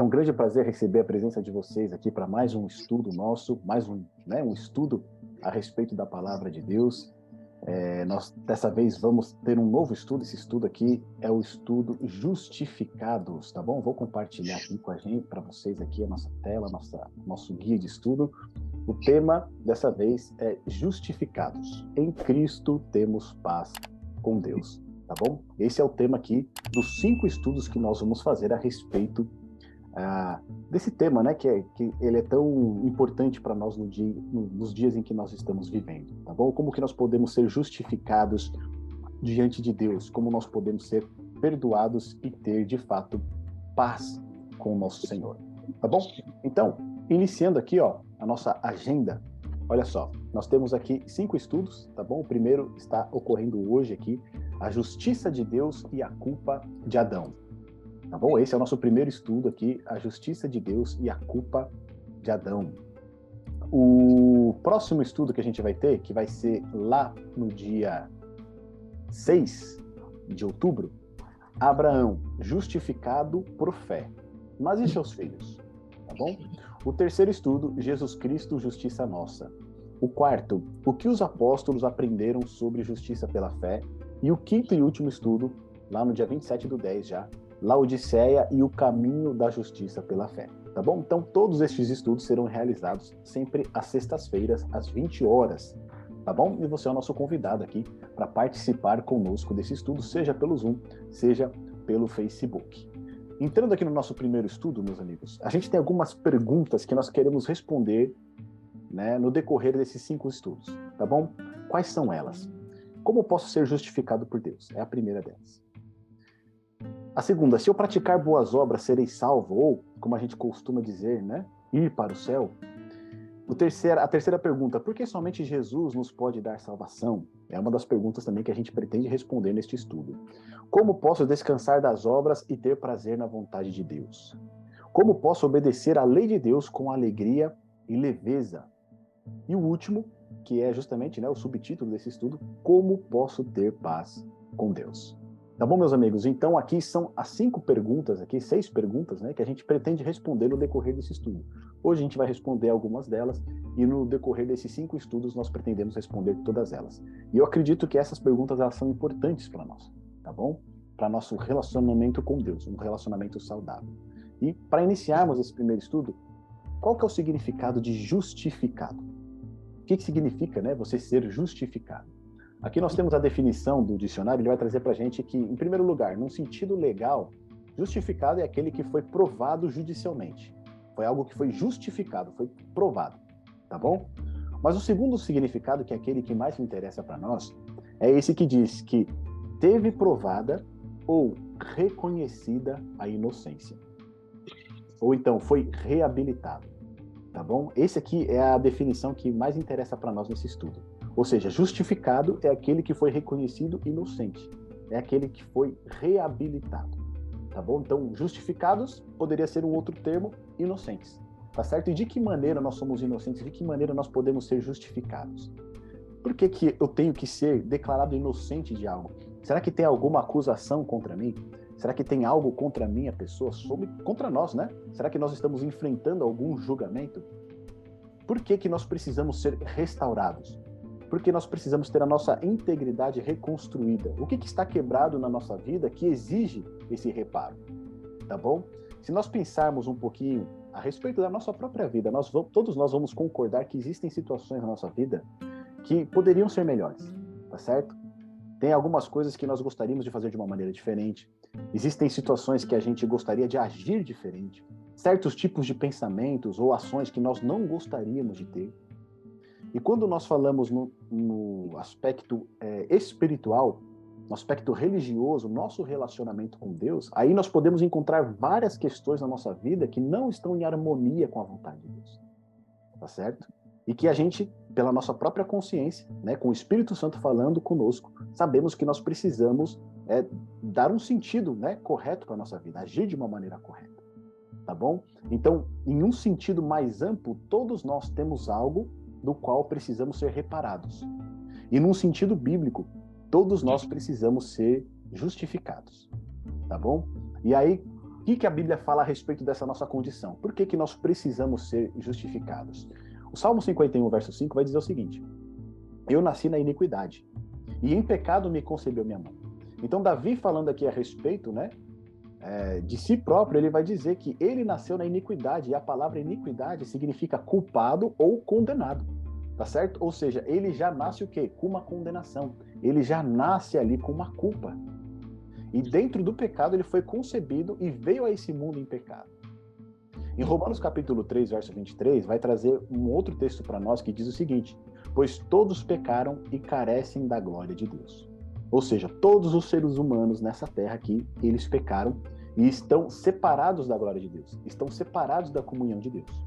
É um grande prazer receber a presença de vocês aqui para mais um estudo nosso, mais um, né, um estudo a respeito da palavra de Deus. É, nós dessa vez vamos ter um novo estudo. Esse estudo aqui é o estudo Justificados, tá bom? Vou compartilhar aqui com a gente, para vocês aqui a nossa tela, nossa nosso guia de estudo. O tema dessa vez é Justificados. Em Cristo temos paz com Deus, tá bom? Esse é o tema aqui dos cinco estudos que nós vamos fazer a respeito ah, desse tema, né, que, é, que ele é tão importante para nós no dia, no, nos dias em que nós estamos vivendo, tá bom? Como que nós podemos ser justificados diante de Deus? Como nós podemos ser perdoados e ter de fato paz com o nosso Senhor, tá bom? Então, iniciando aqui, ó, a nossa agenda. Olha só, nós temos aqui cinco estudos, tá bom? O primeiro está ocorrendo hoje aqui, a justiça de Deus e a culpa de Adão. Tá bom? Esse é o nosso primeiro estudo aqui, a justiça de Deus e a culpa de Adão. O próximo estudo que a gente vai ter, que vai ser lá no dia 6 de outubro, Abraão, justificado por fé. Mas e seus filhos? Tá bom? O terceiro estudo, Jesus Cristo, justiça nossa. O quarto, o que os apóstolos aprenderam sobre justiça pela fé. E o quinto e último estudo, lá no dia 27 do 10 já, Laodiceia e o caminho da justiça pela fé. Tá bom? Então, todos estes estudos serão realizados sempre às sextas-feiras, às 20 horas. Tá bom? E você é o nosso convidado aqui para participar conosco desse estudo, seja pelo Zoom, seja pelo Facebook. Entrando aqui no nosso primeiro estudo, meus amigos, a gente tem algumas perguntas que nós queremos responder né, no decorrer desses cinco estudos, tá bom? Quais são elas? Como posso ser justificado por Deus? É a primeira delas. A segunda, se eu praticar boas obras, serei salvo, ou, como a gente costuma dizer, né, ir para o céu. O terceira, a terceira pergunta, por que somente Jesus nos pode dar salvação? É uma das perguntas também que a gente pretende responder neste estudo. Como posso descansar das obras e ter prazer na vontade de Deus? Como posso obedecer à lei de Deus com alegria e leveza? E o último, que é justamente né, o subtítulo desse estudo, como posso ter paz com Deus? Tá bom, meus amigos? Então, aqui são as cinco perguntas, aqui, seis perguntas, né, que a gente pretende responder no decorrer desse estudo. Hoje a gente vai responder algumas delas e no decorrer desses cinco estudos nós pretendemos responder todas elas. E eu acredito que essas perguntas elas são importantes para nós, tá bom? Para nosso relacionamento com Deus, um relacionamento saudável. E para iniciarmos esse primeiro estudo, qual que é o significado de justificado? O que, que significa, né, você ser justificado? Aqui nós temos a definição do dicionário, ele vai trazer para a gente que, em primeiro lugar, num sentido legal, justificado é aquele que foi provado judicialmente. Foi algo que foi justificado, foi provado, tá bom? Mas o segundo significado, que é aquele que mais interessa para nós, é esse que diz que teve provada ou reconhecida a inocência. Ou então foi reabilitado, tá bom? Esse aqui é a definição que mais interessa para nós nesse estudo. Ou seja, justificado é aquele que foi reconhecido inocente, é aquele que foi reabilitado. Tá bom? Então, justificados poderia ser um outro termo, inocentes. Tá certo? E de que maneira nós somos inocentes? De que maneira nós podemos ser justificados? Por que, que eu tenho que ser declarado inocente de algo? Será que tem alguma acusação contra mim? Será que tem algo contra a minha pessoa? Sobre, contra nós, né? Será que nós estamos enfrentando algum julgamento? Por que, que nós precisamos ser restaurados? Porque nós precisamos ter a nossa integridade reconstruída. O que, que está quebrado na nossa vida que exige esse reparo? Tá bom? Se nós pensarmos um pouquinho a respeito da nossa própria vida, nós vamos, todos nós vamos concordar que existem situações na nossa vida que poderiam ser melhores, tá certo? Tem algumas coisas que nós gostaríamos de fazer de uma maneira diferente. Existem situações que a gente gostaria de agir diferente. Certos tipos de pensamentos ou ações que nós não gostaríamos de ter. E quando nós falamos no, no aspecto é, espiritual, no aspecto religioso, nosso relacionamento com Deus, aí nós podemos encontrar várias questões na nossa vida que não estão em harmonia com a vontade de Deus. Tá certo? E que a gente, pela nossa própria consciência, né, com o Espírito Santo falando conosco, sabemos que nós precisamos é, dar um sentido né, correto para a nossa vida, agir de uma maneira correta. Tá bom? Então, em um sentido mais amplo, todos nós temos algo do qual precisamos ser reparados. E num sentido bíblico, todos nós precisamos ser justificados. Tá bom? E aí, O que, que a Bíblia fala a respeito dessa nossa condição? Por que, que nós precisamos ser justificados? O Salmo 51, verso 5 vai dizer o seguinte: Eu nasci na iniquidade, e em pecado me concebeu minha mãe. Então, Davi, falando aqui a respeito né, é, de si próprio, ele vai dizer que ele nasceu na iniquidade, e a palavra iniquidade significa culpado ou condenado, tá certo? Ou seja, ele já nasce o quê? Com uma condenação. Ele já nasce ali com uma culpa. E dentro do pecado ele foi concebido e veio a esse mundo em pecado. Em Romanos capítulo 3, verso 23, vai trazer um outro texto para nós que diz o seguinte: Pois todos pecaram e carecem da glória de Deus. Ou seja, todos os seres humanos nessa terra aqui, eles pecaram e estão separados da glória de Deus, estão separados da comunhão de Deus.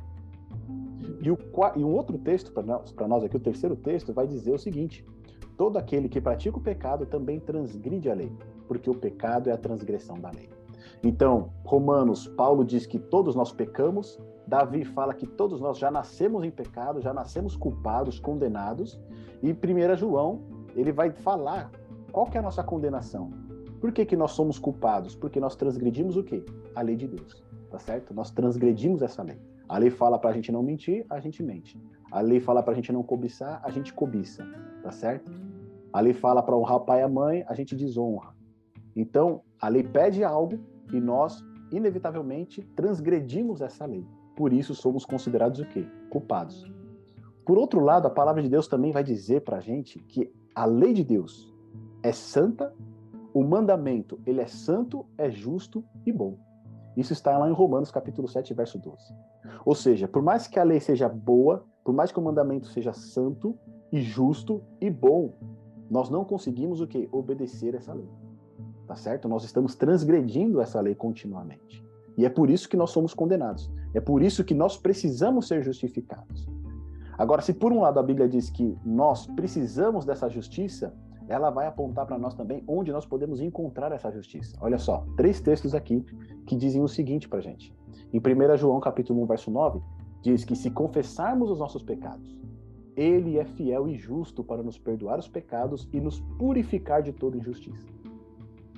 E, o, e um outro texto para nós, nós aqui, o terceiro texto, vai dizer o seguinte: Todo aquele que pratica o pecado também transgride a lei, porque o pecado é a transgressão da lei. Então, Romanos, Paulo diz que todos nós pecamos, Davi fala que todos nós já nascemos em pecado, já nascemos culpados, condenados, e 1 João, ele vai falar qual que é a nossa condenação? Por que, que nós somos culpados? Porque nós transgredimos o quê? A lei de Deus, tá certo? Nós transgredimos essa lei. A lei fala para a gente não mentir, a gente mente. A lei fala para a gente não cobiçar, a gente cobiça, tá certo? A lei fala para honrar o pai e a mãe, a gente desonra. Então, a lei pede algo e nós, inevitavelmente, transgredimos essa lei. Por isso, somos considerados o quê? Culpados. Por outro lado, a palavra de Deus também vai dizer para a gente que a lei de Deus, é santa, o mandamento, ele é santo, é justo e bom. Isso está lá em Romanos capítulo 7, verso 12. Ou seja, por mais que a lei seja boa, por mais que o mandamento seja santo e justo e bom, nós não conseguimos o que? Obedecer essa lei. Tá certo? Nós estamos transgredindo essa lei continuamente. E é por isso que nós somos condenados. É por isso que nós precisamos ser justificados. Agora, se por um lado a Bíblia diz que nós precisamos dessa justiça, ela vai apontar para nós também onde nós podemos encontrar essa justiça. Olha só, três textos aqui que dizem o seguinte para gente. Em 1 João capítulo 1, verso 9, diz que se confessarmos os nossos pecados, ele é fiel e justo para nos perdoar os pecados e nos purificar de toda injustiça.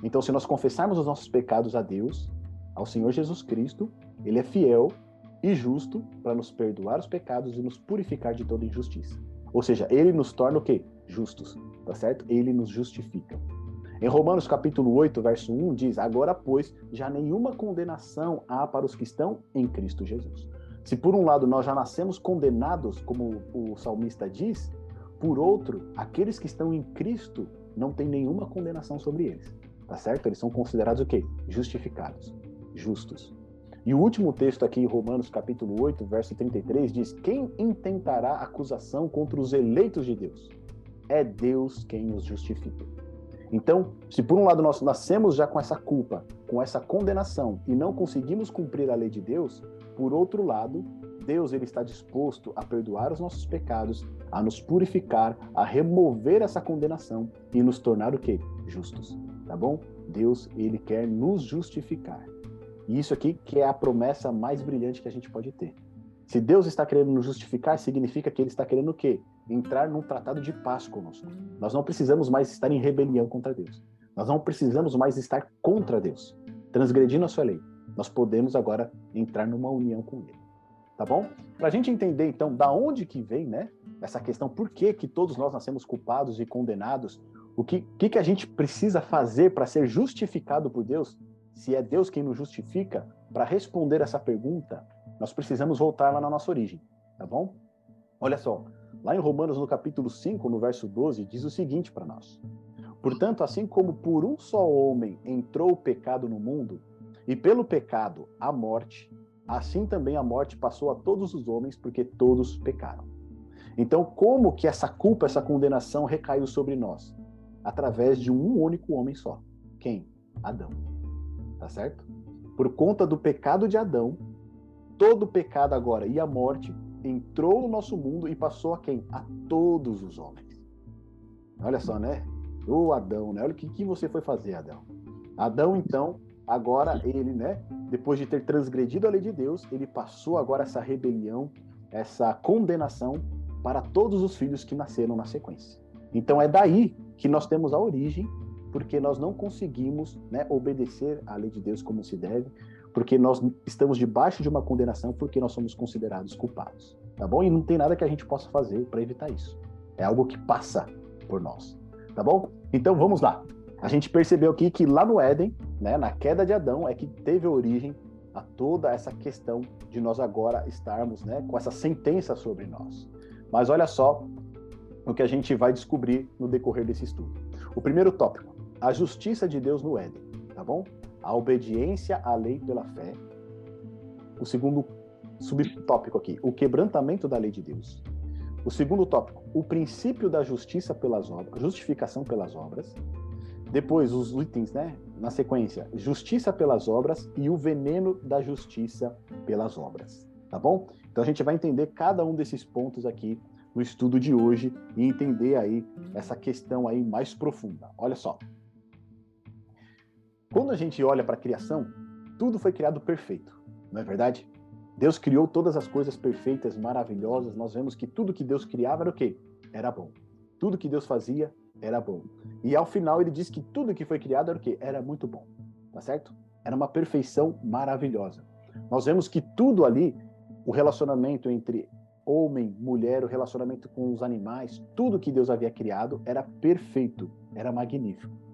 Então, se nós confessarmos os nossos pecados a Deus, ao Senhor Jesus Cristo, ele é fiel e justo para nos perdoar os pecados e nos purificar de toda injustiça. Ou seja, ele nos torna o quê? Justos tá certo? Ele nos justifica. Em Romanos capítulo 8, verso 1 diz: "Agora, pois, já nenhuma condenação há para os que estão em Cristo Jesus." Se por um lado nós já nascemos condenados, como o salmista diz, por outro, aqueles que estão em Cristo não tem nenhuma condenação sobre eles. Tá certo? Eles são considerados o quê? Justificados, justos. E o último texto aqui em Romanos capítulo 8, verso 33 diz: "Quem intentará acusação contra os eleitos de Deus?" É Deus quem nos justifica. Então, se por um lado nós nascemos já com essa culpa, com essa condenação e não conseguimos cumprir a lei de Deus, por outro lado, Deus ele está disposto a perdoar os nossos pecados, a nos purificar, a remover essa condenação e nos tornar o quê? Justos, tá bom? Deus ele quer nos justificar. E isso aqui que é a promessa mais brilhante que a gente pode ter. Se Deus está querendo nos justificar, significa que ele está querendo o quê? Entrar num tratado de paz conosco. Nós não precisamos mais estar em rebelião contra Deus. Nós não precisamos mais estar contra Deus, transgredindo a sua lei. Nós podemos agora entrar numa união com ele. Tá bom? Para a gente entender, então, da onde que vem, né? Essa questão, por que, que todos nós nascemos culpados e condenados? O que, que, que a gente precisa fazer para ser justificado por Deus? Se é Deus quem nos justifica, para responder essa pergunta, nós precisamos voltar lá na nossa origem, tá bom? Olha só, lá em Romanos, no capítulo 5, no verso 12, diz o seguinte para nós: Portanto, assim como por um só homem entrou o pecado no mundo, e pelo pecado a morte, assim também a morte passou a todos os homens, porque todos pecaram. Então, como que essa culpa, essa condenação recaiu sobre nós? Através de um único homem só. Quem? Adão. Tá certo? Por conta do pecado de Adão, todo pecado agora e a morte entrou no nosso mundo e passou a quem? A todos os homens. Olha só, né? O Adão, né? Olha o que, que você foi fazer, Adão. Adão, então, agora ele, né? Depois de ter transgredido a lei de Deus, ele passou agora essa rebelião, essa condenação para todos os filhos que nasceram na sequência. Então é daí que nós temos a origem, porque nós não conseguimos né, obedecer à lei de Deus como se deve, porque nós estamos debaixo de uma condenação porque nós somos considerados culpados, tá bom? E não tem nada que a gente possa fazer para evitar isso. É algo que passa por nós, tá bom? Então vamos lá. A gente percebeu aqui que lá no Éden, né, na queda de Adão, é que teve origem a toda essa questão de nós agora estarmos né, com essa sentença sobre nós. Mas olha só o que a gente vai descobrir no decorrer desse estudo. O primeiro tópico, a justiça de Deus no Éden, tá bom? A obediência à lei pela fé. O segundo subtópico aqui, o quebrantamento da lei de Deus. O segundo tópico, o princípio da justiça pelas obras, justificação pelas obras. Depois, os itens, né? Na sequência, justiça pelas obras e o veneno da justiça pelas obras. Tá bom? Então a gente vai entender cada um desses pontos aqui no estudo de hoje e entender aí essa questão aí mais profunda. Olha só. Quando a gente olha para a criação, tudo foi criado perfeito, não é verdade? Deus criou todas as coisas perfeitas, maravilhosas. Nós vemos que tudo que Deus criava era o quê? Era bom. Tudo que Deus fazia era bom. E ao final ele diz que tudo que foi criado era o quê? Era muito bom. Tá certo? Era uma perfeição maravilhosa. Nós vemos que tudo ali, o relacionamento entre homem, mulher, o relacionamento com os animais, tudo que Deus havia criado era perfeito, era magnífico.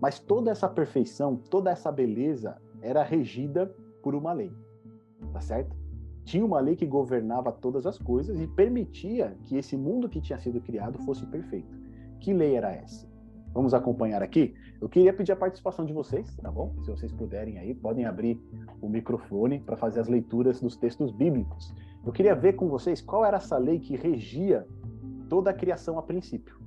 Mas toda essa perfeição, toda essa beleza era regida por uma lei. Tá certo? Tinha uma lei que governava todas as coisas e permitia que esse mundo que tinha sido criado fosse perfeito. Que lei era essa? Vamos acompanhar aqui? Eu queria pedir a participação de vocês, tá bom? Se vocês puderem aí, podem abrir o microfone para fazer as leituras dos textos bíblicos. Eu queria ver com vocês qual era essa lei que regia toda a criação a princípio,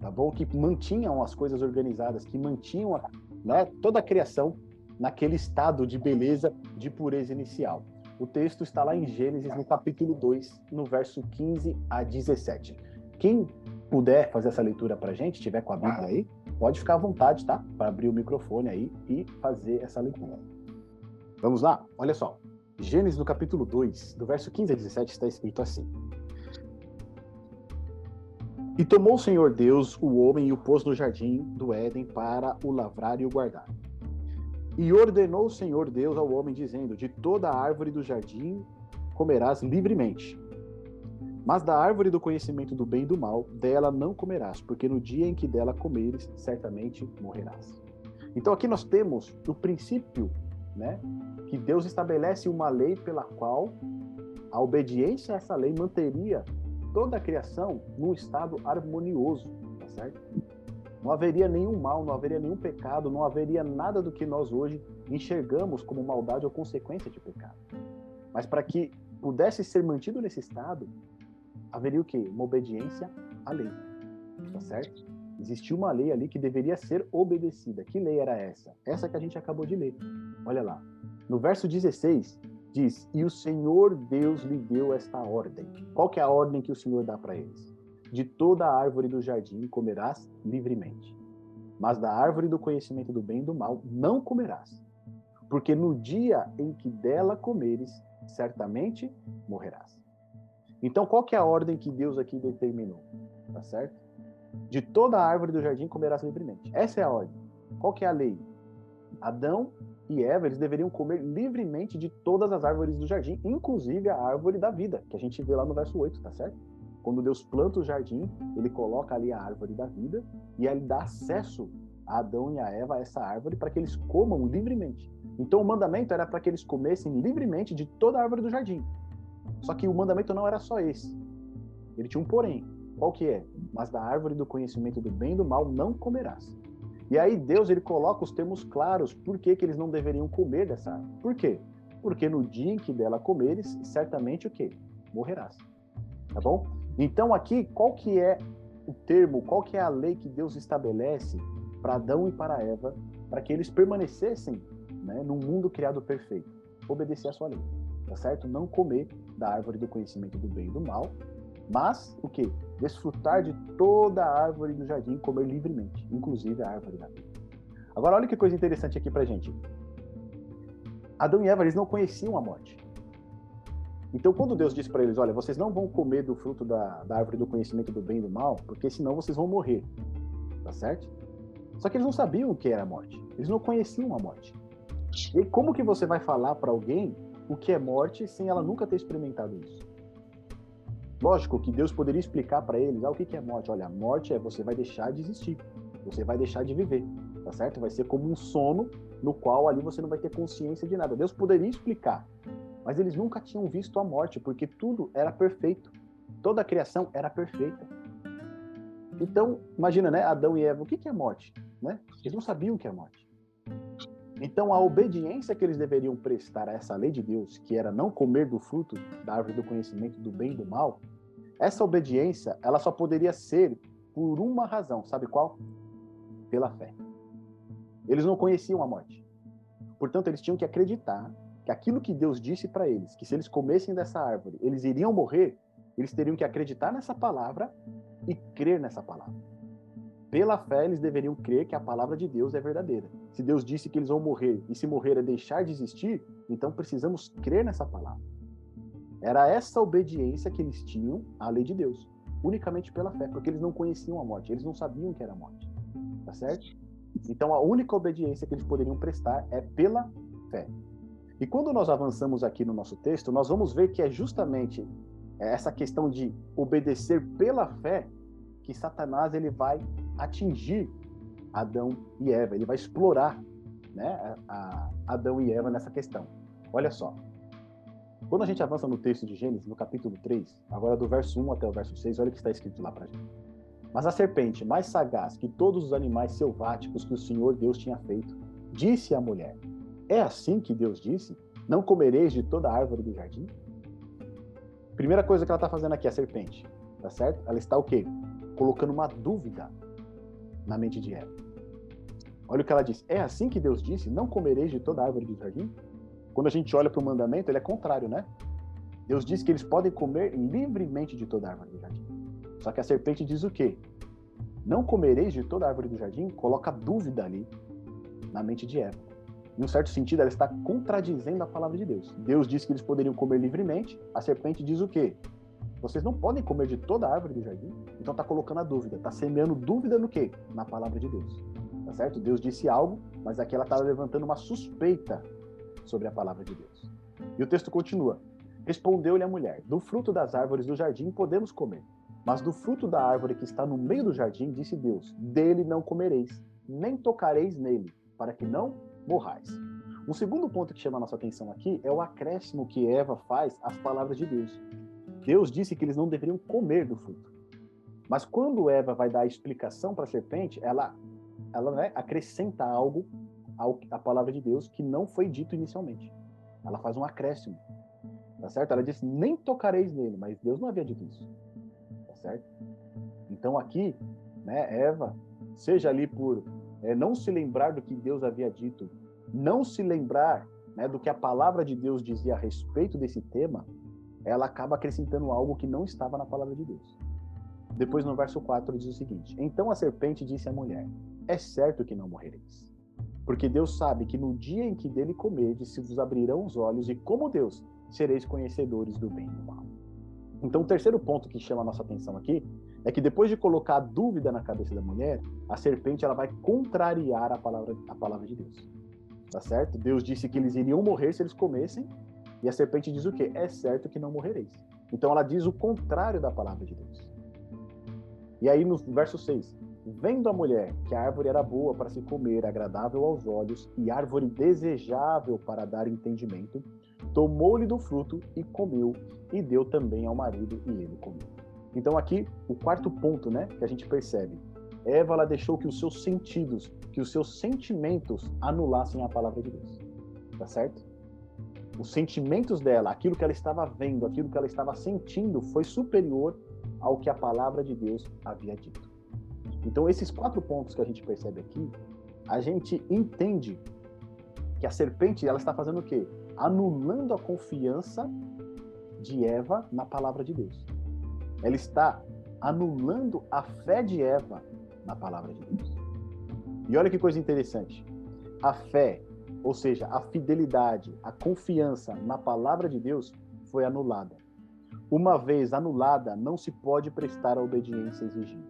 tá bom? Que mantinham as coisas organizadas, que mantinham a, né, toda a criação naquele estado de beleza, de pureza inicial. O texto está lá em Gênesis, no capítulo 2, no verso 15 a 17. Quem puder fazer essa leitura para a gente, tiver com a Bíblia aí, pode ficar à vontade, tá? Para abrir o microfone aí e fazer essa leitura. Vamos lá? Olha só. Gênesis no capítulo 2, do verso 15 a 17, está escrito assim: E tomou o Senhor Deus o homem e o pôs no jardim do Éden para o lavrar e o guardar. E ordenou o Senhor Deus ao homem, dizendo: De toda árvore do jardim comerás livremente, mas da árvore do conhecimento do bem e do mal, dela não comerás, porque no dia em que dela comeres, certamente morrerás. Então aqui nós temos o princípio, né, que Deus estabelece uma lei pela qual a obediência a essa lei manteria toda a criação num estado harmonioso, tá certo? Não haveria nenhum mal, não haveria nenhum pecado, não haveria nada do que nós hoje enxergamos como maldade ou consequência de pecado. Mas para que pudesse ser mantido nesse estado, haveria o quê? Uma obediência à lei. Tá certo? Existia uma lei ali que deveria ser obedecida. Que lei era essa? Essa que a gente acabou de ler. Olha lá. No verso 16 diz: "E o Senhor Deus lhe deu esta ordem". Qual que é a ordem que o Senhor dá para eles? De toda a árvore do jardim comerás livremente, mas da árvore do conhecimento do bem e do mal não comerás, porque no dia em que dela comeres, certamente morrerás. Então, qual que é a ordem que Deus aqui determinou? Tá certo? De toda a árvore do jardim comerás livremente. Essa é a ordem. Qual que é a lei? Adão e Eva, eles deveriam comer livremente de todas as árvores do jardim, inclusive a árvore da vida, que a gente vê lá no verso 8, tá certo? Quando Deus planta o jardim, ele coloca ali a árvore da vida e ele dá acesso a Adão e a Eva a essa árvore para que eles comam livremente. Então o mandamento era para que eles comessem livremente de toda a árvore do jardim. Só que o mandamento não era só esse. Ele tinha um porém. Qual que é? Mas da árvore do conhecimento do bem e do mal não comerás. E aí Deus ele coloca os termos claros por que, que eles não deveriam comer dessa árvore. Por quê? Porque no dia em que dela comeres, certamente o quê? Morrerás. Tá bom? Então aqui, qual que é o termo, qual que é a lei que Deus estabelece para Adão e para Eva, para que eles permanecessem né, num mundo criado perfeito? Obedecer a sua lei tá certo? Não comer da árvore do conhecimento do bem e do mal, mas o que? Desfrutar de toda a árvore do jardim, comer livremente, inclusive a árvore da vida. Agora, olha que coisa interessante aqui pra gente. Adão e Eva, eles não conheciam a morte. Então, quando Deus disse para eles: Olha, vocês não vão comer do fruto da, da árvore do conhecimento do bem e do mal, porque senão vocês vão morrer. Tá certo? Só que eles não sabiam o que era a morte. Eles não conheciam a morte. E como que você vai falar para alguém o que é morte sem ela nunca ter experimentado isso? Lógico que Deus poderia explicar para eles ah, o que é morte. Olha, morte é você vai deixar de existir, você vai deixar de viver, tá certo? Vai ser como um sono no qual ali você não vai ter consciência de nada. Deus poderia explicar, mas eles nunca tinham visto a morte, porque tudo era perfeito. Toda a criação era perfeita. Então, imagina, né? Adão e Eva, o que é morte? Né? Eles não sabiam o que é morte. Então, a obediência que eles deveriam prestar a essa lei de Deus, que era não comer do fruto da árvore do conhecimento do bem e do mal, essa obediência, ela só poderia ser por uma razão, sabe qual? Pela fé. Eles não conheciam a morte. Portanto, eles tinham que acreditar que aquilo que Deus disse para eles, que se eles comessem dessa árvore, eles iriam morrer, eles teriam que acreditar nessa palavra e crer nessa palavra. Pela fé, eles deveriam crer que a palavra de Deus é verdadeira. Se Deus disse que eles vão morrer e se morrer é deixar de existir, então precisamos crer nessa palavra. Era essa obediência que eles tinham à lei de Deus, unicamente pela fé, porque eles não conheciam a morte, eles não sabiam que era a morte. Tá certo? Então a única obediência que eles poderiam prestar é pela fé. E quando nós avançamos aqui no nosso texto, nós vamos ver que é justamente essa questão de obedecer pela fé que Satanás ele vai atingir Adão e Eva, ele vai explorar né, a Adão e Eva nessa questão. Olha só. Quando a gente avança no texto de Gênesis, no capítulo 3, agora do verso 1 até o verso 6, olha o que está escrito lá para gente. Mas a serpente, mais sagaz que todos os animais selváticos que o Senhor Deus tinha feito, disse à mulher: é assim que Deus disse? Não comereis de toda a árvore do jardim? Primeira coisa que ela está fazendo aqui, a serpente, tá certo? Ela está o quê? Colocando uma dúvida na mente de Eva. Olha o que ela diz. É assim que Deus disse: Não comereis de toda árvore do jardim? Quando a gente olha para o mandamento, ele é contrário, né? Deus diz que eles podem comer livremente de toda árvore do jardim. Só que a serpente diz o quê? Não comereis de toda árvore do jardim? Coloca dúvida ali na mente de Eva em um certo sentido, ela está contradizendo a palavra de Deus. Deus disse que eles poderiam comer livremente, a serpente diz o quê? Vocês não podem comer de toda a árvore do jardim? Então está colocando a dúvida, está semeando dúvida no quê? Na palavra de Deus. Tá certo? Deus disse algo, mas aqui ela está levantando uma suspeita sobre a palavra de Deus. E o texto continua. Respondeu-lhe a mulher: Do fruto das árvores do jardim podemos comer, mas do fruto da árvore que está no meio do jardim, disse Deus: Dele não comereis, nem tocareis nele, para que não morrais. Um segundo ponto que chama a nossa atenção aqui é o acréscimo que Eva faz às palavras de Deus. Deus disse que eles não deveriam comer do fruto. Mas quando Eva vai dar a explicação para a serpente, ela, ela né, acrescenta algo à palavra de Deus que não foi dito inicialmente. Ela faz um acréscimo. Tá certo? Ela diz: nem tocareis nele, mas Deus não havia dito isso. Tá certo? Então aqui, né, Eva, seja ali por é, não se lembrar do que Deus havia dito, não se lembrar né, do que a palavra de Deus dizia a respeito desse tema, ela acaba acrescentando algo que não estava na palavra de Deus. Depois, no verso 4, diz o seguinte: Então a serpente disse à mulher: É certo que não morrereis. Porque Deus sabe que no dia em que dele comerdes, se vos abrirão os olhos, e como Deus, sereis conhecedores do bem e do mal. Então, o terceiro ponto que chama a nossa atenção aqui é que depois de colocar a dúvida na cabeça da mulher, a serpente ela vai contrariar a palavra, a palavra de Deus. Tá certo? Deus disse que eles iriam morrer se eles comessem, e a serpente diz o quê? É certo que não morrereis. Então ela diz o contrário da palavra de Deus. E aí no verso 6, vendo a mulher que a árvore era boa para se comer, agradável aos olhos e árvore desejável para dar entendimento, tomou-lhe do fruto e comeu, e deu também ao marido, e ele comeu. Então aqui, o quarto ponto, né, que a gente percebe. Eva ela deixou que os seus sentidos, que os seus sentimentos anulassem a palavra de Deus. Tá certo? Os sentimentos dela, aquilo que ela estava vendo, aquilo que ela estava sentindo, foi superior ao que a palavra de Deus havia dito. Então, esses quatro pontos que a gente percebe aqui, a gente entende que a serpente ela está fazendo o quê? Anulando a confiança de Eva na palavra de Deus ela está anulando a fé de Eva na palavra de Deus. E olha que coisa interessante. A fé, ou seja, a fidelidade, a confiança na palavra de Deus foi anulada. Uma vez anulada, não se pode prestar a obediência exigida.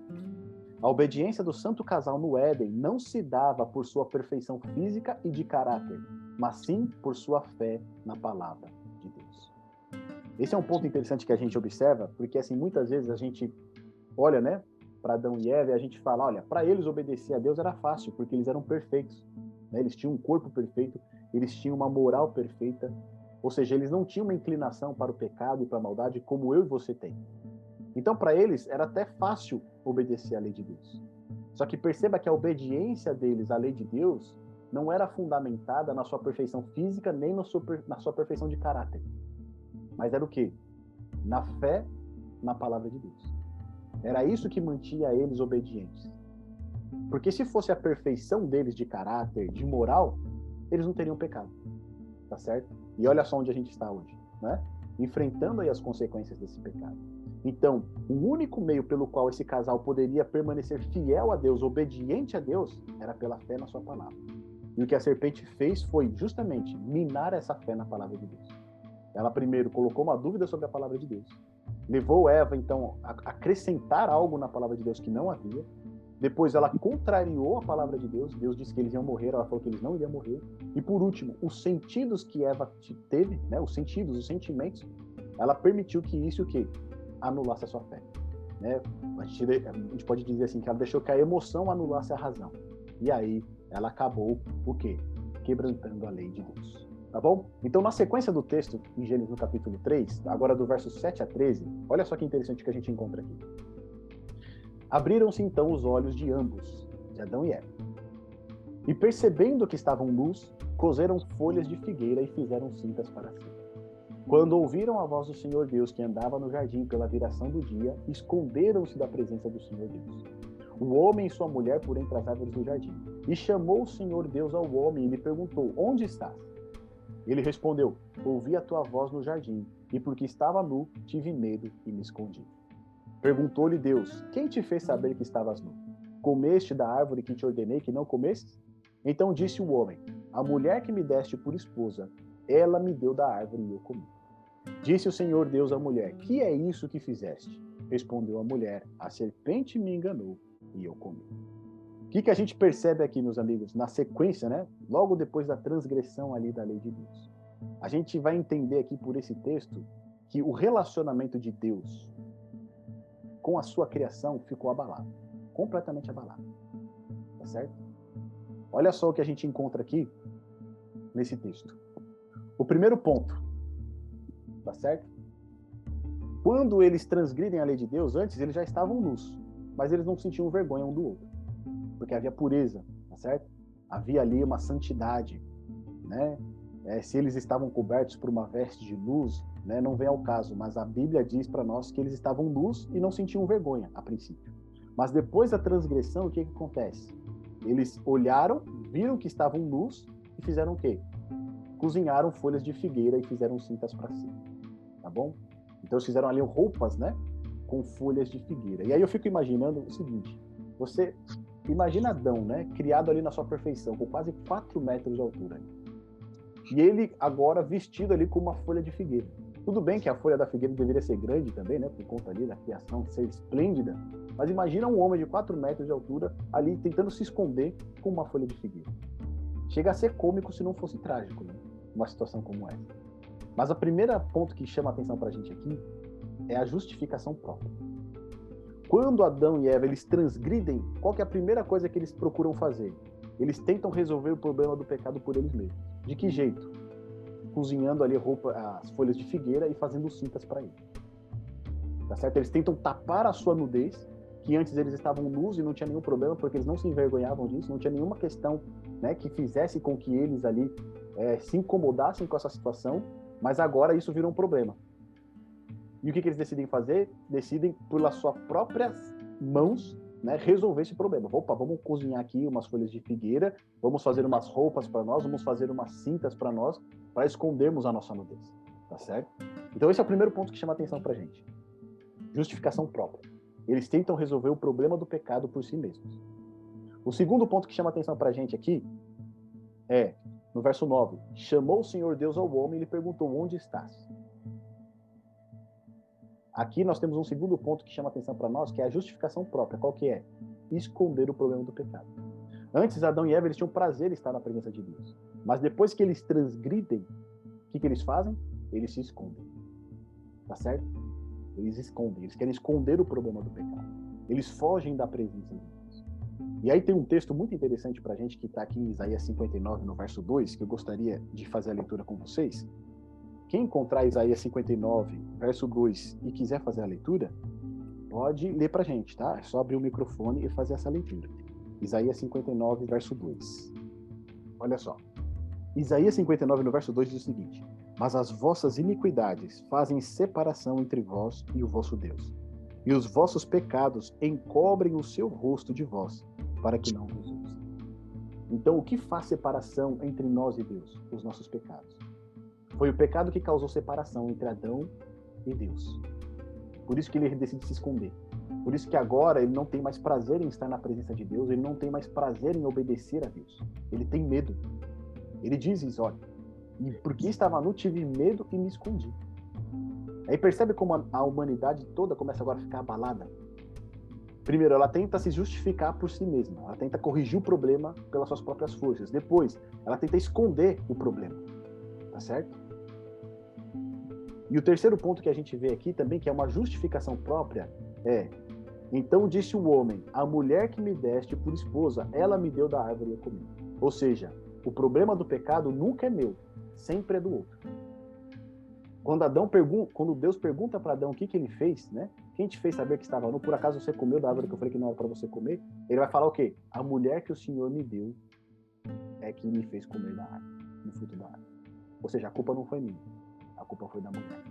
A obediência do santo casal no Éden não se dava por sua perfeição física e de caráter, mas sim por sua fé na palavra de Deus. Esse é um ponto interessante que a gente observa, porque assim muitas vezes a gente olha, né, para Adão e Eva e a gente fala, olha, para eles obedecer a Deus era fácil, porque eles eram perfeitos, né? Eles tinham um corpo perfeito, eles tinham uma moral perfeita, ou seja, eles não tinham uma inclinação para o pecado e para a maldade como eu e você tem. Então, para eles era até fácil obedecer à lei de Deus. Só que perceba que a obediência deles à lei de Deus não era fundamentada na sua perfeição física nem na sua, na sua perfeição de caráter. Mas era o quê? Na fé na palavra de Deus. Era isso que mantinha eles obedientes. Porque se fosse a perfeição deles de caráter, de moral, eles não teriam pecado. Tá certo? E olha só onde a gente está hoje, né? Enfrentando aí as consequências desse pecado. Então, o único meio pelo qual esse casal poderia permanecer fiel a Deus, obediente a Deus, era pela fé na sua palavra. E o que a serpente fez foi justamente minar essa fé na palavra de Deus. Ela primeiro colocou uma dúvida sobre a palavra de Deus, levou Eva então a acrescentar algo na palavra de Deus que não havia. Depois ela contrariou a palavra de Deus. Deus disse que eles iam morrer, ela falou que eles não iriam morrer. E por último, os sentidos que Eva teve, né, os sentidos, os sentimentos, ela permitiu que isso o quê? anulasse a sua fé. Né? A, gente, a gente pode dizer assim que ela deixou que a emoção anulasse a razão. E aí ela acabou o quê? Quebrantando a lei de Deus. Tá bom? Então, na sequência do texto, em Gênesis no capítulo 3, agora do verso 7 a 13, olha só que interessante que a gente encontra aqui. Abriram-se então os olhos de ambos, de Adão e Eva. E percebendo que estavam nus, coseram folhas de figueira e fizeram cintas para si. Quando ouviram a voz do Senhor Deus que andava no jardim pela viração do dia, esconderam-se da presença do Senhor Deus. O homem e sua mulher por entre as árvores do jardim. E chamou o Senhor Deus ao homem e lhe perguntou: Onde estás? Ele respondeu: Ouvi a tua voz no jardim, e porque estava nu, tive medo e me escondi. Perguntou-lhe Deus: Quem te fez saber que estavas nu? Comeste da árvore que te ordenei que não comestes? Então disse o homem: A mulher que me deste por esposa, ela me deu da árvore e eu comi. Disse o Senhor Deus à mulher: Que é isso que fizeste? Respondeu a mulher: A serpente me enganou e eu comi. O que, que a gente percebe aqui, meus amigos, na sequência, né? Logo depois da transgressão ali da lei de Deus. A gente vai entender aqui por esse texto que o relacionamento de Deus com a sua criação ficou abalado, completamente abalado. Tá certo? Olha só o que a gente encontra aqui nesse texto. O primeiro ponto, tá certo? Quando eles transgridem a lei de Deus, antes eles já estavam nus, mas eles não sentiam vergonha um do outro, porque havia pureza, tá certo? Havia ali uma santidade, né? É, se eles estavam cobertos por uma veste de luz, né, não vem ao caso, mas a Bíblia diz para nós que eles estavam nus e não sentiam vergonha a princípio. Mas depois da transgressão, o que, que acontece? Eles olharam, viram que estavam nus e fizeram o quê? Cozinharam folhas de figueira e fizeram cintas para si tá bom? Então eles fizeram ali roupas, né, com folhas de figueira. E aí eu fico imaginando o seguinte: você imagina Adão, né, criado ali na sua perfeição, com quase 4 metros de altura. E ele agora vestido ali com uma folha de figueira. Tudo bem que a folha da figueira deveria ser grande também, né, por conta ali da criação ser esplêndida, mas imagina um homem de 4 metros de altura ali tentando se esconder com uma folha de figueira. Chega a ser cômico se não fosse trágico, né? Uma situação como essa. Mas o primeiro ponto que chama a atenção para a gente aqui é a justificação própria. Quando Adão e Eva eles transgridem, qual é a primeira coisa que eles procuram fazer? Eles tentam resolver o problema do pecado por eles mesmos. De que jeito? Cozinhando ali roupa, as folhas de figueira e fazendo cintas para ele. Tá certo? Eles tentam tapar a sua nudez, que antes eles estavam nus e não tinha nenhum problema, porque eles não se envergonhavam disso, não tinha nenhuma questão né, que fizesse com que eles ali é, se incomodassem com essa situação, mas agora isso virou um problema. E o que, que eles decidem fazer? Decidem, pelas suas próprias mãos, né, resolver esse problema. Opa, vamos cozinhar aqui umas folhas de figueira, vamos fazer umas roupas para nós, vamos fazer umas cintas para nós, para escondermos a nossa nudez. Tá certo? Então, esse é o primeiro ponto que chama atenção para gente. Justificação própria. Eles tentam resolver o problema do pecado por si mesmos. O segundo ponto que chama atenção para gente aqui é no verso 9: Chamou o Senhor Deus ao homem e lhe perguntou: Onde estás? Aqui nós temos um segundo ponto que chama atenção para nós, que é a justificação própria. Qual que é? Esconder o problema do pecado. Antes, Adão e Eva eles tinham prazer em estar na presença de Deus. Mas depois que eles transgridem, o que, que eles fazem? Eles se escondem. Tá certo? Eles escondem. Eles querem esconder o problema do pecado. Eles fogem da presença de Deus. E aí tem um texto muito interessante para a gente que está aqui em Isaías 59, no verso 2, que eu gostaria de fazer a leitura com vocês. Quem encontrar Isaías 59, verso 2 e quiser fazer a leitura, pode ler para a gente, tá? É só abrir o microfone e fazer essa leitura. Isaías 59, verso 2. Olha só. Isaías 59, no verso 2 diz o seguinte: Mas as vossas iniquidades fazem separação entre vós e o vosso Deus, e os vossos pecados encobrem o seu rosto de vós, para que não vos use. Então, o que faz separação entre nós e Deus? Os nossos pecados. Foi o pecado que causou separação entre Adão e Deus. Por isso que ele decide se esconder. Por isso que agora ele não tem mais prazer em estar na presença de Deus, ele não tem mais prazer em obedecer a Deus. Ele tem medo. Ele diz isso, olha, e porque estava nu, tive medo e me escondi. Aí percebe como a humanidade toda começa agora a ficar abalada. Primeiro, ela tenta se justificar por si mesma, ela tenta corrigir o problema pelas suas próprias forças. Depois, ela tenta esconder o problema. Tá certo? E o terceiro ponto que a gente vê aqui também, que é uma justificação própria, é: Então disse o homem, a mulher que me deste por esposa, ela me deu da árvore e eu comi. Ou seja, o problema do pecado nunca é meu, sempre é do outro. Quando Adão pergunta, quando Deus pergunta para Adão o que, que ele fez, né? Quem te fez saber que estava nu? Por acaso você comeu da árvore que eu falei que não era para você comer? Ele vai falar o quê? A mulher que o Senhor me deu é que me fez comer da árvore, no fruto da árvore. Ou seja, a culpa não foi minha, a culpa foi da mulher.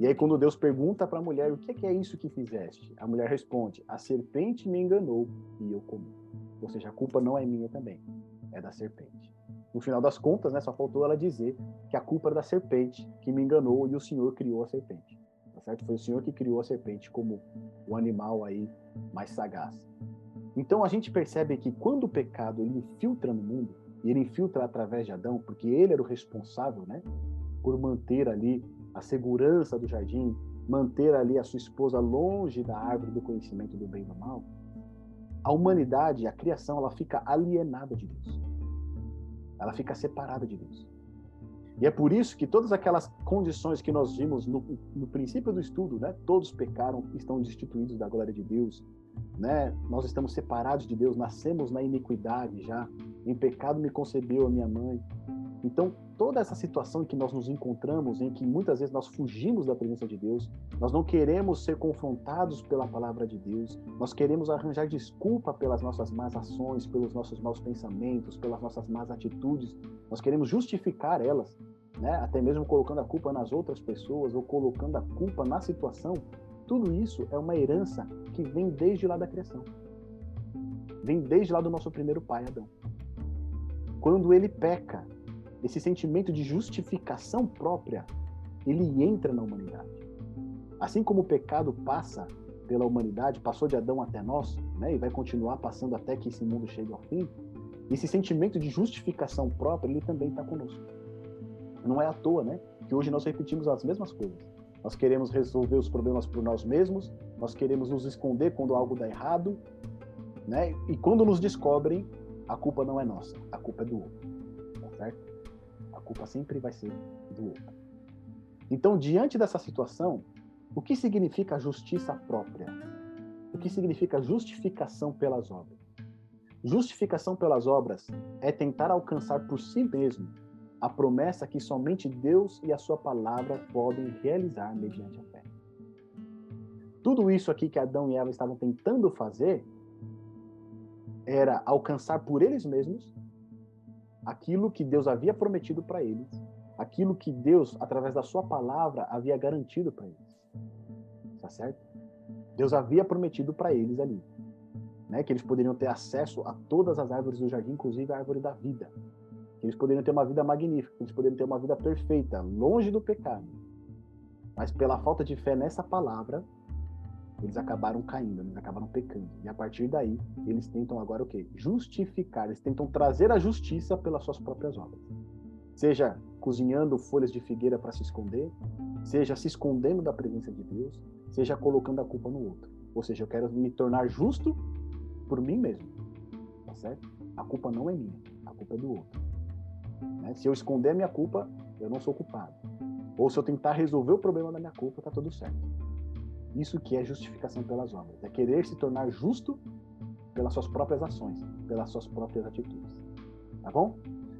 E aí quando Deus pergunta para a mulher o que é isso que fizeste, a mulher responde: a serpente me enganou e eu comi. Ou seja, a culpa não é minha também, é da serpente. No final das contas, né, só faltou ela dizer que a culpa era da serpente que me enganou e o Senhor criou a serpente. Tá certo? Foi o Senhor que criou a serpente como o animal aí mais sagaz. Então a gente percebe que quando o pecado ele infiltra no mundo, e ele infiltra através de Adão, porque ele era o responsável, né, por manter ali a segurança do jardim, manter ali a sua esposa longe da árvore do conhecimento do bem e do mal, a humanidade, a criação, ela fica alienada de Deus. Ela fica separada de Deus. E é por isso que todas aquelas condições que nós vimos no, no princípio do estudo, né? Todos pecaram, estão destituídos da glória de Deus, né? Nós estamos separados de Deus, nascemos na iniquidade já. Em pecado me concebeu a minha mãe. Então, toda essa situação em que nós nos encontramos, em que muitas vezes nós fugimos da presença de Deus, nós não queremos ser confrontados pela palavra de Deus, nós queremos arranjar desculpa pelas nossas más ações, pelos nossos maus pensamentos, pelas nossas más atitudes, nós queremos justificar elas, né? até mesmo colocando a culpa nas outras pessoas ou colocando a culpa na situação. Tudo isso é uma herança que vem desde lá da criação. Vem desde lá do nosso primeiro pai, Adão. Quando ele peca, esse sentimento de justificação própria, ele entra na humanidade. Assim como o pecado passa pela humanidade, passou de Adão até nós, né, e vai continuar passando até que esse mundo chegue ao fim, esse sentimento de justificação própria, ele também está conosco. Não é à toa, né, que hoje nós repetimos as mesmas coisas. Nós queremos resolver os problemas por nós mesmos, nós queremos nos esconder quando algo dá errado, né? E quando nos descobrem, a culpa não é nossa, a culpa é do outro. Tá certo? Culpa sempre vai ser do outro. Então, diante dessa situação, o que significa justiça própria? O que significa justificação pelas obras? Justificação pelas obras é tentar alcançar por si mesmo a promessa que somente Deus e a sua palavra podem realizar mediante a fé. Tudo isso aqui que Adão e Eva estavam tentando fazer era alcançar por eles mesmos aquilo que Deus havia prometido para eles, aquilo que Deus, através da sua palavra, havia garantido para eles. Tá certo? Deus havia prometido para eles ali, né, que eles poderiam ter acesso a todas as árvores do jardim, inclusive a árvore da vida. Que eles poderiam ter uma vida magnífica, que eles poderiam ter uma vida perfeita, longe do pecado. Mas pela falta de fé nessa palavra, eles acabaram caindo, eles acabaram pecando. E a partir daí, eles tentam agora o quê? Justificar, eles tentam trazer a justiça pelas suas próprias obras. Seja cozinhando folhas de figueira para se esconder, seja se escondendo da presença de Deus, seja colocando a culpa no outro. Ou seja, eu quero me tornar justo por mim mesmo. Tá certo? A culpa não é minha, a culpa é do outro. Né? Se eu esconder a minha culpa, eu não sou culpado. Ou se eu tentar resolver o problema da minha culpa, tá tudo certo. Isso que é justificação pelas obras. É querer se tornar justo pelas suas próprias ações, pelas suas próprias atitudes. Tá bom?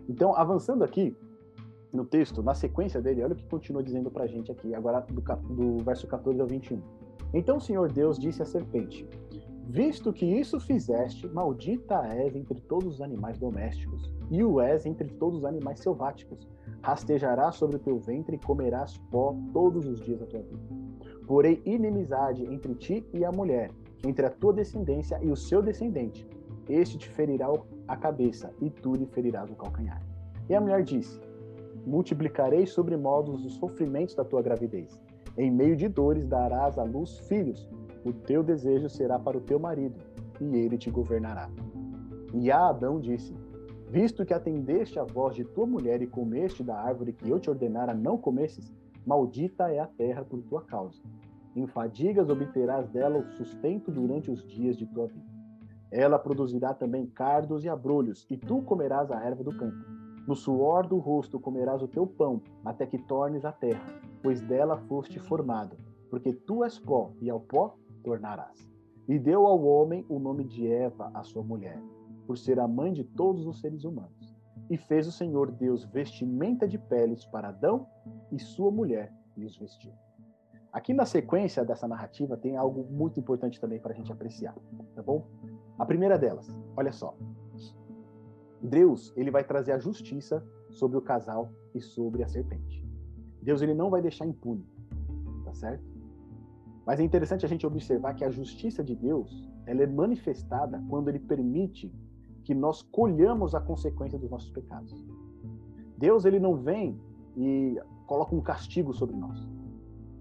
Então, avançando aqui no texto, na sequência dele, olha o que continua dizendo pra gente aqui, agora do, do verso 14 ao 21. Então o Senhor Deus disse à serpente: Visto que isso fizeste, maldita és entre todos os animais domésticos, e o és entre todos os animais selváticos. Rastejarás sobre o teu ventre e comerás pó todos os dias da tua vida. Porém, inimizade entre ti e a mulher, entre a tua descendência e o seu descendente. Este te ferirá a cabeça, e tu lhe ferirás o calcanhar. E a mulher disse: Multiplicarei sobre modos os sofrimentos da tua gravidez. Em meio de dores darás à luz filhos. O teu desejo será para o teu marido, e ele te governará. E a Adão disse: Visto que atendeste à voz de tua mulher e comeste da árvore que eu te ordenara não comesses, maldita é a terra por tua causa. Em fadigas obterás dela o sustento durante os dias de tua vida. Ela produzirá também cardos e abrolhos, e tu comerás a erva do campo. No suor do rosto comerás o teu pão, até que tornes a terra, pois dela foste formado, porque tu és pó, e ao pó tornarás. E deu ao homem o nome de Eva, a sua mulher, por ser a mãe de todos os seres humanos. E fez o Senhor Deus vestimenta de peles para Adão e sua mulher, e os vestiu. Aqui na sequência dessa narrativa tem algo muito importante também para a gente apreciar, tá bom? A primeira delas, olha só. Deus, ele vai trazer a justiça sobre o casal e sobre a serpente. Deus, ele não vai deixar impune, tá certo? Mas é interessante a gente observar que a justiça de Deus, ela é manifestada quando ele permite que nós colhamos a consequência dos nossos pecados. Deus, ele não vem e coloca um castigo sobre nós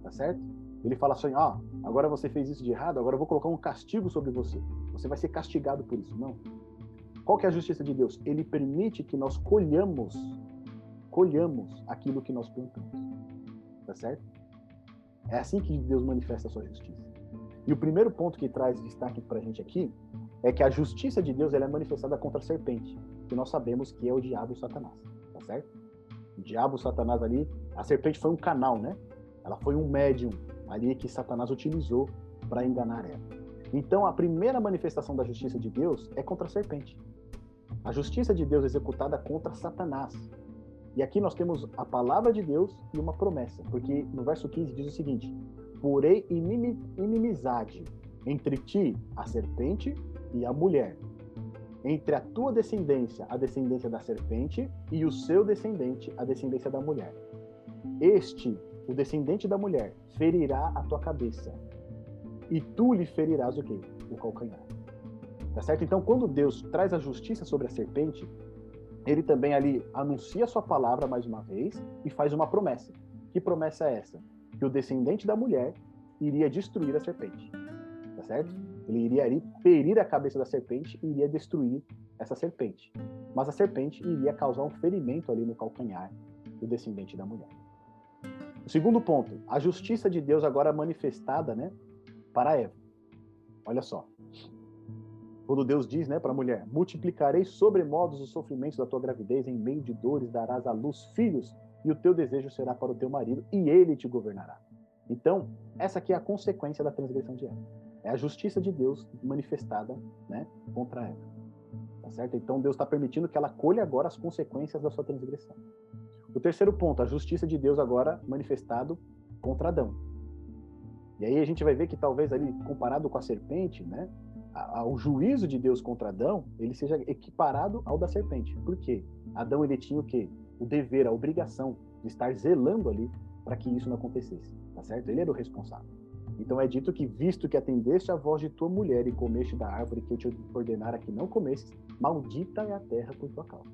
tá certo? Ele fala assim, ó, oh, agora você fez isso de errado, agora eu vou colocar um castigo sobre você. Você vai ser castigado por isso. Não. Qual que é a justiça de Deus? Ele permite que nós colhamos, colhamos aquilo que nós plantamos. Tá certo? É assim que Deus manifesta a sua justiça. E o primeiro ponto que traz destaque para a gente aqui é que a justiça de Deus ela é manifestada contra a serpente, que nós sabemos que é o diabo e o Satanás, tá certo? O diabo, o Satanás ali, a serpente foi um canal, né? Ela foi um médium ali que Satanás utilizou para enganar ela. Então, a primeira manifestação da justiça de Deus é contra a serpente. A justiça de Deus executada contra Satanás. E aqui nós temos a palavra de Deus e uma promessa, porque no verso 15 diz o seguinte: Porém, inimizade entre ti, a serpente, e a mulher, entre a tua descendência, a descendência da serpente, e o seu descendente, a descendência da mulher. Este o descendente da mulher ferirá a tua cabeça, e tu lhe ferirás o quê? O calcanhar. Tá certo? Então, quando Deus traz a justiça sobre a serpente, ele também ali anuncia a sua palavra mais uma vez e faz uma promessa. Que promessa é essa? Que o descendente da mulher iria destruir a serpente. Tá certo? Ele iria ali ferir a cabeça da serpente e iria destruir essa serpente. Mas a serpente iria causar um ferimento ali no calcanhar do descendente da mulher. O segundo ponto, a justiça de Deus agora manifestada, né, para Eva. Olha só. Quando Deus diz, né, para a mulher: "Multiplicarei sobremodos os sofrimentos da tua gravidez, em meio de dores darás à luz filhos, e o teu desejo será para o teu marido, e ele te governará." Então, essa aqui é a consequência da transgressão de Eva. É a justiça de Deus manifestada, né, contra Eva. Tá certo? Então Deus está permitindo que ela colhe agora as consequências da sua transgressão. O terceiro ponto, a justiça de Deus agora manifestado contra Adão. E aí a gente vai ver que talvez ali, comparado com a serpente, né, o juízo de Deus contra Adão, ele seja equiparado ao da serpente. Por quê? Adão ele tinha o quê? O dever, a obrigação de estar zelando ali para que isso não acontecesse, tá certo? Ele era o responsável. Então é dito que, visto que atendeste a voz de tua mulher e comeste da árvore que eu te ordenara que não comesses, maldita é a terra por tua causa.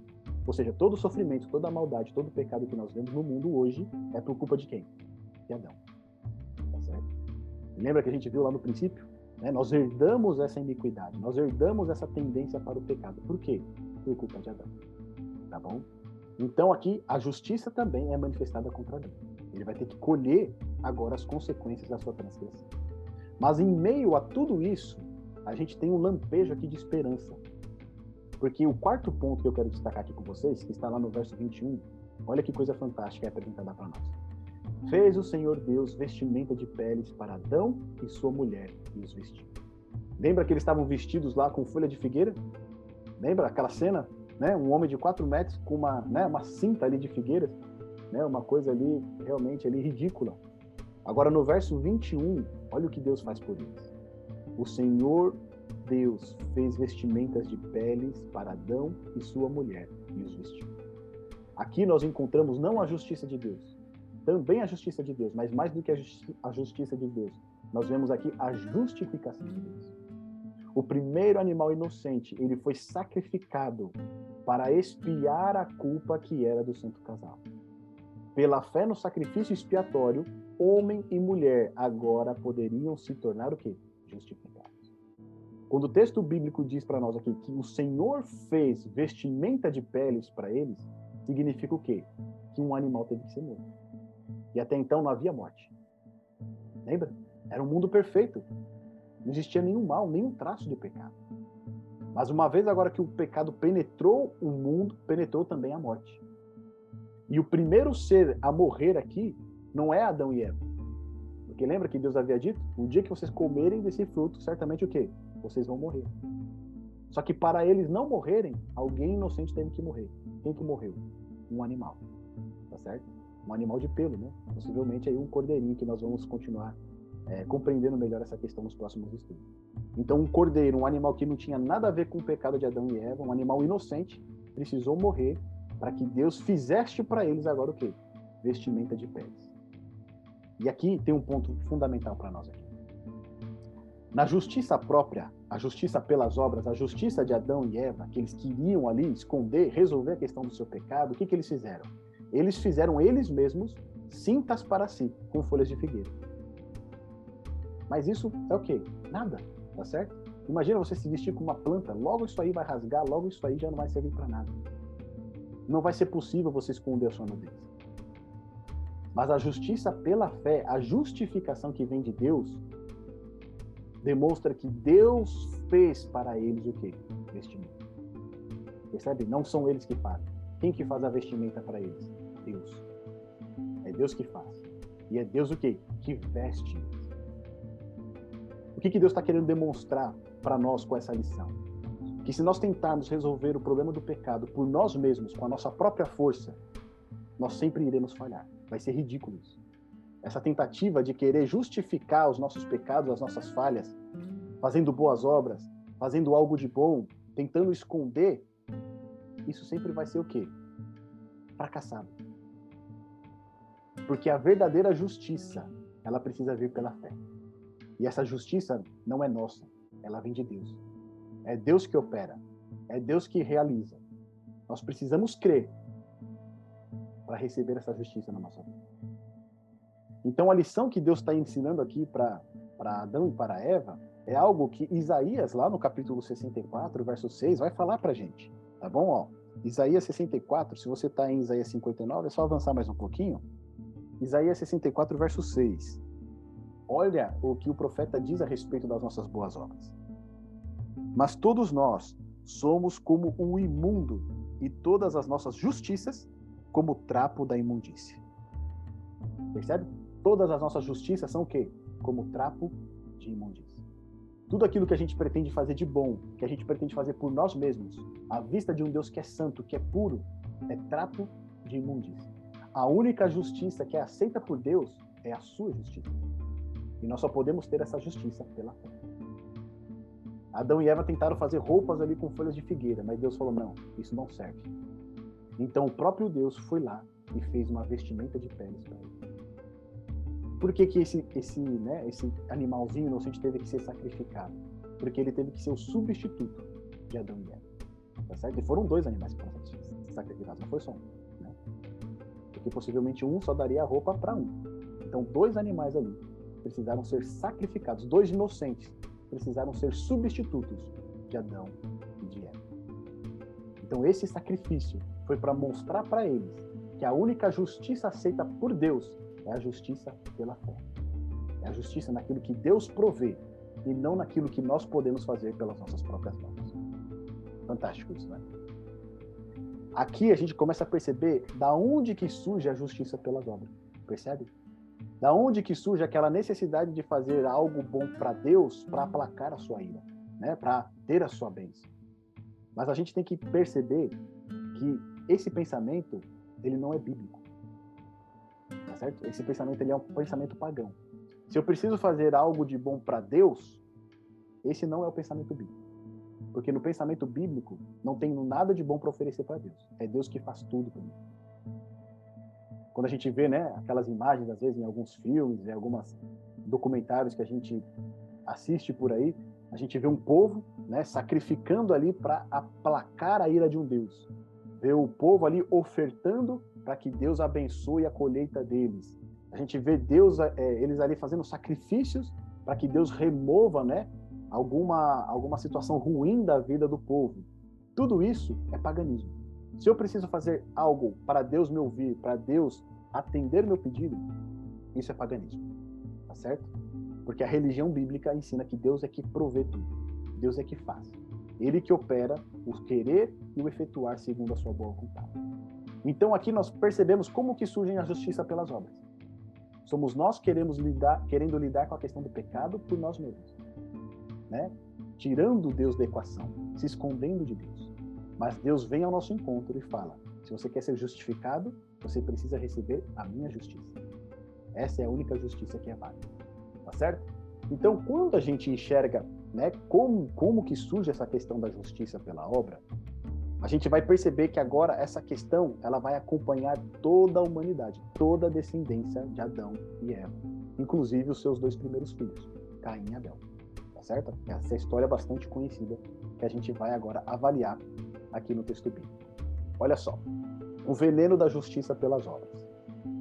Ou seja, todo o sofrimento, toda a maldade, todo o pecado que nós vemos no mundo hoje é por culpa de quem? De Adão. Tá certo? Lembra que a gente viu lá no princípio? Né? Nós herdamos essa iniquidade, nós herdamos essa tendência para o pecado. Por quê? Por culpa de Adão. Tá bom? Então aqui a justiça também é manifestada contra Adão. Ele vai ter que colher agora as consequências da sua transgressão. Mas em meio a tudo isso, a gente tem um lampejo aqui de esperança. Porque o quarto ponto que eu quero destacar aqui com vocês, que está lá no verso 21, olha que coisa fantástica é apresentada para nós. Fez o Senhor Deus vestimenta de peles para Adão e sua mulher e os vestiu. Lembra que eles estavam vestidos lá com folha de figueira? Lembra aquela cena? Né? Um homem de quatro metros com uma, né, uma cinta ali de figueiras, né? uma coisa ali realmente ali ridícula. Agora no verso 21, olha o que Deus faz por eles. O Senhor Deus fez vestimentas de peles para Adão e sua mulher e os vestiu. Aqui nós encontramos não a justiça de Deus, também a justiça de Deus, mas mais do que a, justi a justiça de Deus, nós vemos aqui a justificação de Deus. O primeiro animal inocente, ele foi sacrificado para expiar a culpa que era do santo casal. Pela fé no sacrifício expiatório, homem e mulher agora poderiam se tornar o quê? Justificados. Quando o texto bíblico diz para nós aqui que o Senhor fez vestimenta de peles para eles, significa o quê? Que um animal teve que ser morto. E até então não havia morte. Lembra? Era um mundo perfeito. Não existia nenhum mal, nenhum traço de pecado. Mas uma vez agora que o pecado penetrou o mundo, penetrou também a morte. E o primeiro ser a morrer aqui não é Adão e Eva. Porque lembra que Deus havia dito? O dia que vocês comerem desse fruto, certamente o quê? Vocês vão morrer. Só que para eles não morrerem, alguém inocente teve que morrer. Quem que morreu? Um animal. Tá certo? Um animal de pelo, né? Possivelmente aí um cordeirinho que nós vamos continuar é, compreendendo melhor essa questão nos próximos estudos. Então, um cordeiro, um animal que não tinha nada a ver com o pecado de Adão e Eva, um animal inocente, precisou morrer para que Deus fizesse para eles agora o quê? Vestimenta de peles. E aqui tem um ponto fundamental para nós aqui. Na justiça própria, a justiça pelas obras, a justiça de Adão e Eva, que eles queriam ali esconder, resolver a questão do seu pecado, o que, que eles fizeram? Eles fizeram eles mesmos cintas para si, com folhas de figueira. Mas isso é o quê? Nada, tá certo? Imagina você se vestir com uma planta, logo isso aí vai rasgar, logo isso aí já não vai servir para nada. Não vai ser possível você esconder a sua nudez. Mas a justiça pela fé, a justificação que vem de Deus, demonstra que Deus fez para eles o quê? Vestimenta. Percebe? Não são eles que fazem. Quem que faz a vestimenta para eles? Deus. É Deus que faz. E é Deus o quê? Que veste. O que, que Deus está querendo demonstrar para nós com essa lição? Que se nós tentarmos resolver o problema do pecado por nós mesmos, com a nossa própria força, nós sempre iremos falhar. Vai ser ridículo isso. Essa tentativa de querer justificar os nossos pecados, as nossas falhas, fazendo boas obras, fazendo algo de bom, tentando esconder, isso sempre vai ser o quê? Fracassado. Porque a verdadeira justiça, ela precisa vir pela fé. E essa justiça não é nossa, ela vem de Deus. É Deus que opera, é Deus que realiza. Nós precisamos crer para receber essa justiça na nossa vida. Então, a lição que Deus está ensinando aqui para Adão e para Eva é algo que Isaías, lá no capítulo 64, verso 6, vai falar para gente. Tá bom? Ó, Isaías 64, se você está em Isaías 59, é só avançar mais um pouquinho. Isaías 64, verso 6. Olha o que o profeta diz a respeito das nossas boas obras. Mas todos nós somos como o imundo, e todas as nossas justiças como trapo da imundícia. Percebe? Todas as nossas justiças são o quê? Como trapo de imundícia. Tudo aquilo que a gente pretende fazer de bom, que a gente pretende fazer por nós mesmos, à vista de um Deus que é santo, que é puro, é trapo de imundícia. A única justiça que é aceita por Deus é a sua justiça. E nós só podemos ter essa justiça pela fé. Adão e Eva tentaram fazer roupas ali com folhas de figueira, mas Deus falou: não, isso não serve. Então o próprio Deus foi lá e fez uma vestimenta de peles para ele. Por que, que esse, esse, né, esse animalzinho inocente teve que ser sacrificado? Porque ele teve que ser o substituto de Adão e Eva. Tá certo? E foram dois animais que foram sacrificados, não foi só um. Né? Porque possivelmente um só daria a roupa para um. Então, dois animais ali precisaram ser sacrificados, dois inocentes precisaram ser substitutos de Adão e de Eva. Então, esse sacrifício foi para mostrar para eles que a única justiça aceita por Deus é a justiça pela fé. É a justiça naquilo que Deus provê e não naquilo que nós podemos fazer pelas nossas próprias mãos. Fantástico isso, né? Aqui a gente começa a perceber da onde que surge a justiça pelas obras. Percebe? Da onde que surge aquela necessidade de fazer algo bom para Deus para aplacar a sua ira, né? Para ter a sua bênção. Mas a gente tem que perceber que esse pensamento ele não é bíblico. Tá certo? Esse pensamento ele é um pensamento pagão. Se eu preciso fazer algo de bom para Deus, esse não é o pensamento bíblico. Porque no pensamento bíblico não tem nada de bom para oferecer para Deus. É Deus que faz tudo por mim. Quando a gente vê, né, aquelas imagens às vezes em alguns filmes, em alguns documentários que a gente assiste por aí, a gente vê um povo, né, sacrificando ali para aplacar a ira de um Deus. Vê o povo ali ofertando para que Deus abençoe a colheita deles. A gente vê Deus, é, eles ali fazendo sacrifícios para que Deus remova, né, alguma, alguma situação ruim da vida do povo. Tudo isso é paganismo. Se eu preciso fazer algo para Deus me ouvir, para Deus atender meu pedido, isso é paganismo. Tá certo? Porque a religião bíblica ensina que Deus é que provê tudo. Deus é que faz. Ele que opera o querer e o efetuar segundo a sua boa vontade. Então aqui nós percebemos como que surge a justiça pelas obras. Somos nós que queremos lidar, querendo lidar com a questão do pecado por nós mesmos né? Tirando Deus da equação, se escondendo de Deus. Mas Deus vem ao nosso encontro e fala: se você quer ser justificado, você precisa receber a minha justiça. Essa é a única justiça que é válida. Tá certo? Então, quando a gente enxerga, né, como como que surge essa questão da justiça pela obra, a gente vai perceber que agora essa questão ela vai acompanhar toda a humanidade, toda a descendência de Adão e Eva, inclusive os seus dois primeiros filhos, Caim e Abel tá certo? Essa história é bastante conhecida que a gente vai agora avaliar aqui no texto bíblico. Olha só, o veneno da justiça pelas obras.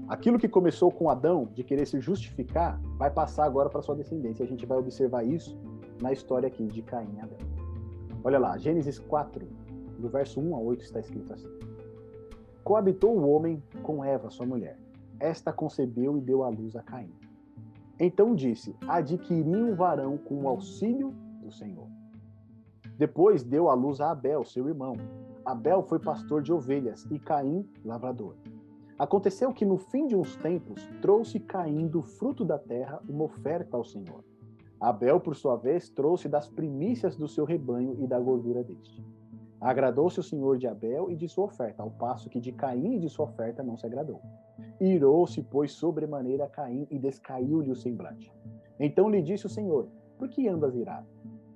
Aquilo que começou com Adão, de querer se justificar, vai passar agora para sua descendência. A gente vai observar isso na história aqui de Caim e Abel. Olha lá, Gênesis 4, do verso 1 a 8 está escrito assim: Coabitou o homem com Eva, sua mulher. Esta concebeu e deu à luz a Caim. Então disse: Adquiri um varão com o auxílio do Senhor. Depois deu à luz a Abel, seu irmão. Abel foi pastor de ovelhas e Caim, lavrador. Aconteceu que no fim de uns tempos trouxe Caim do fruto da terra uma oferta ao Senhor. Abel, por sua vez, trouxe das primícias do seu rebanho e da gordura deste. Agradou-se o Senhor de Abel e de sua oferta, ao passo que de Caim e de sua oferta não se agradou. Irou-se, pois, sobremaneira Caim e descaiu-lhe o semblante. Então lhe disse o Senhor: Por que andas irado?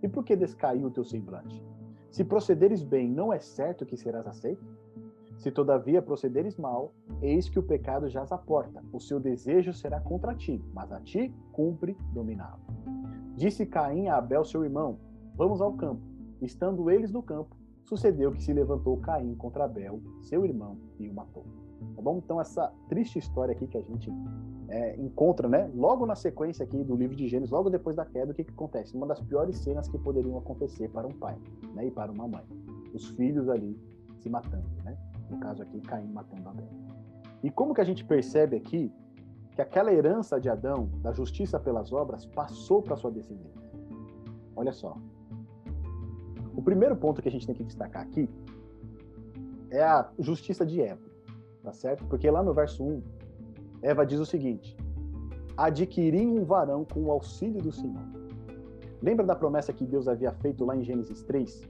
E por que descaiu o teu semblante? Se procederes bem, não é certo que serás aceito? Se todavia procederes mal, eis que o pecado jaz à porta. O seu desejo será contra ti, mas a ti cumpre dominá-lo. Disse Caim a Abel, seu irmão: Vamos ao campo. Estando eles no campo, sucedeu que se levantou Caim contra Abel, seu irmão, e o matou. Tá bom? Então, essa triste história aqui que a gente é, encontra, né? Logo na sequência aqui do livro de Gênesis, logo depois da queda, o que, que acontece? Uma das piores cenas que poderiam acontecer para um pai né? e para uma mãe. Os filhos ali se matando, né? No caso aqui, Caim matando Abel. E como que a gente percebe aqui que aquela herança de Adão, da justiça pelas obras, passou para sua descendência? Olha só, o primeiro ponto que a gente tem que destacar aqui é a justiça de Eva, tá certo? Porque lá no verso 1, Eva diz o seguinte: adquiri um varão com o auxílio do Senhor. Lembra da promessa que Deus havia feito lá em Gênesis 3?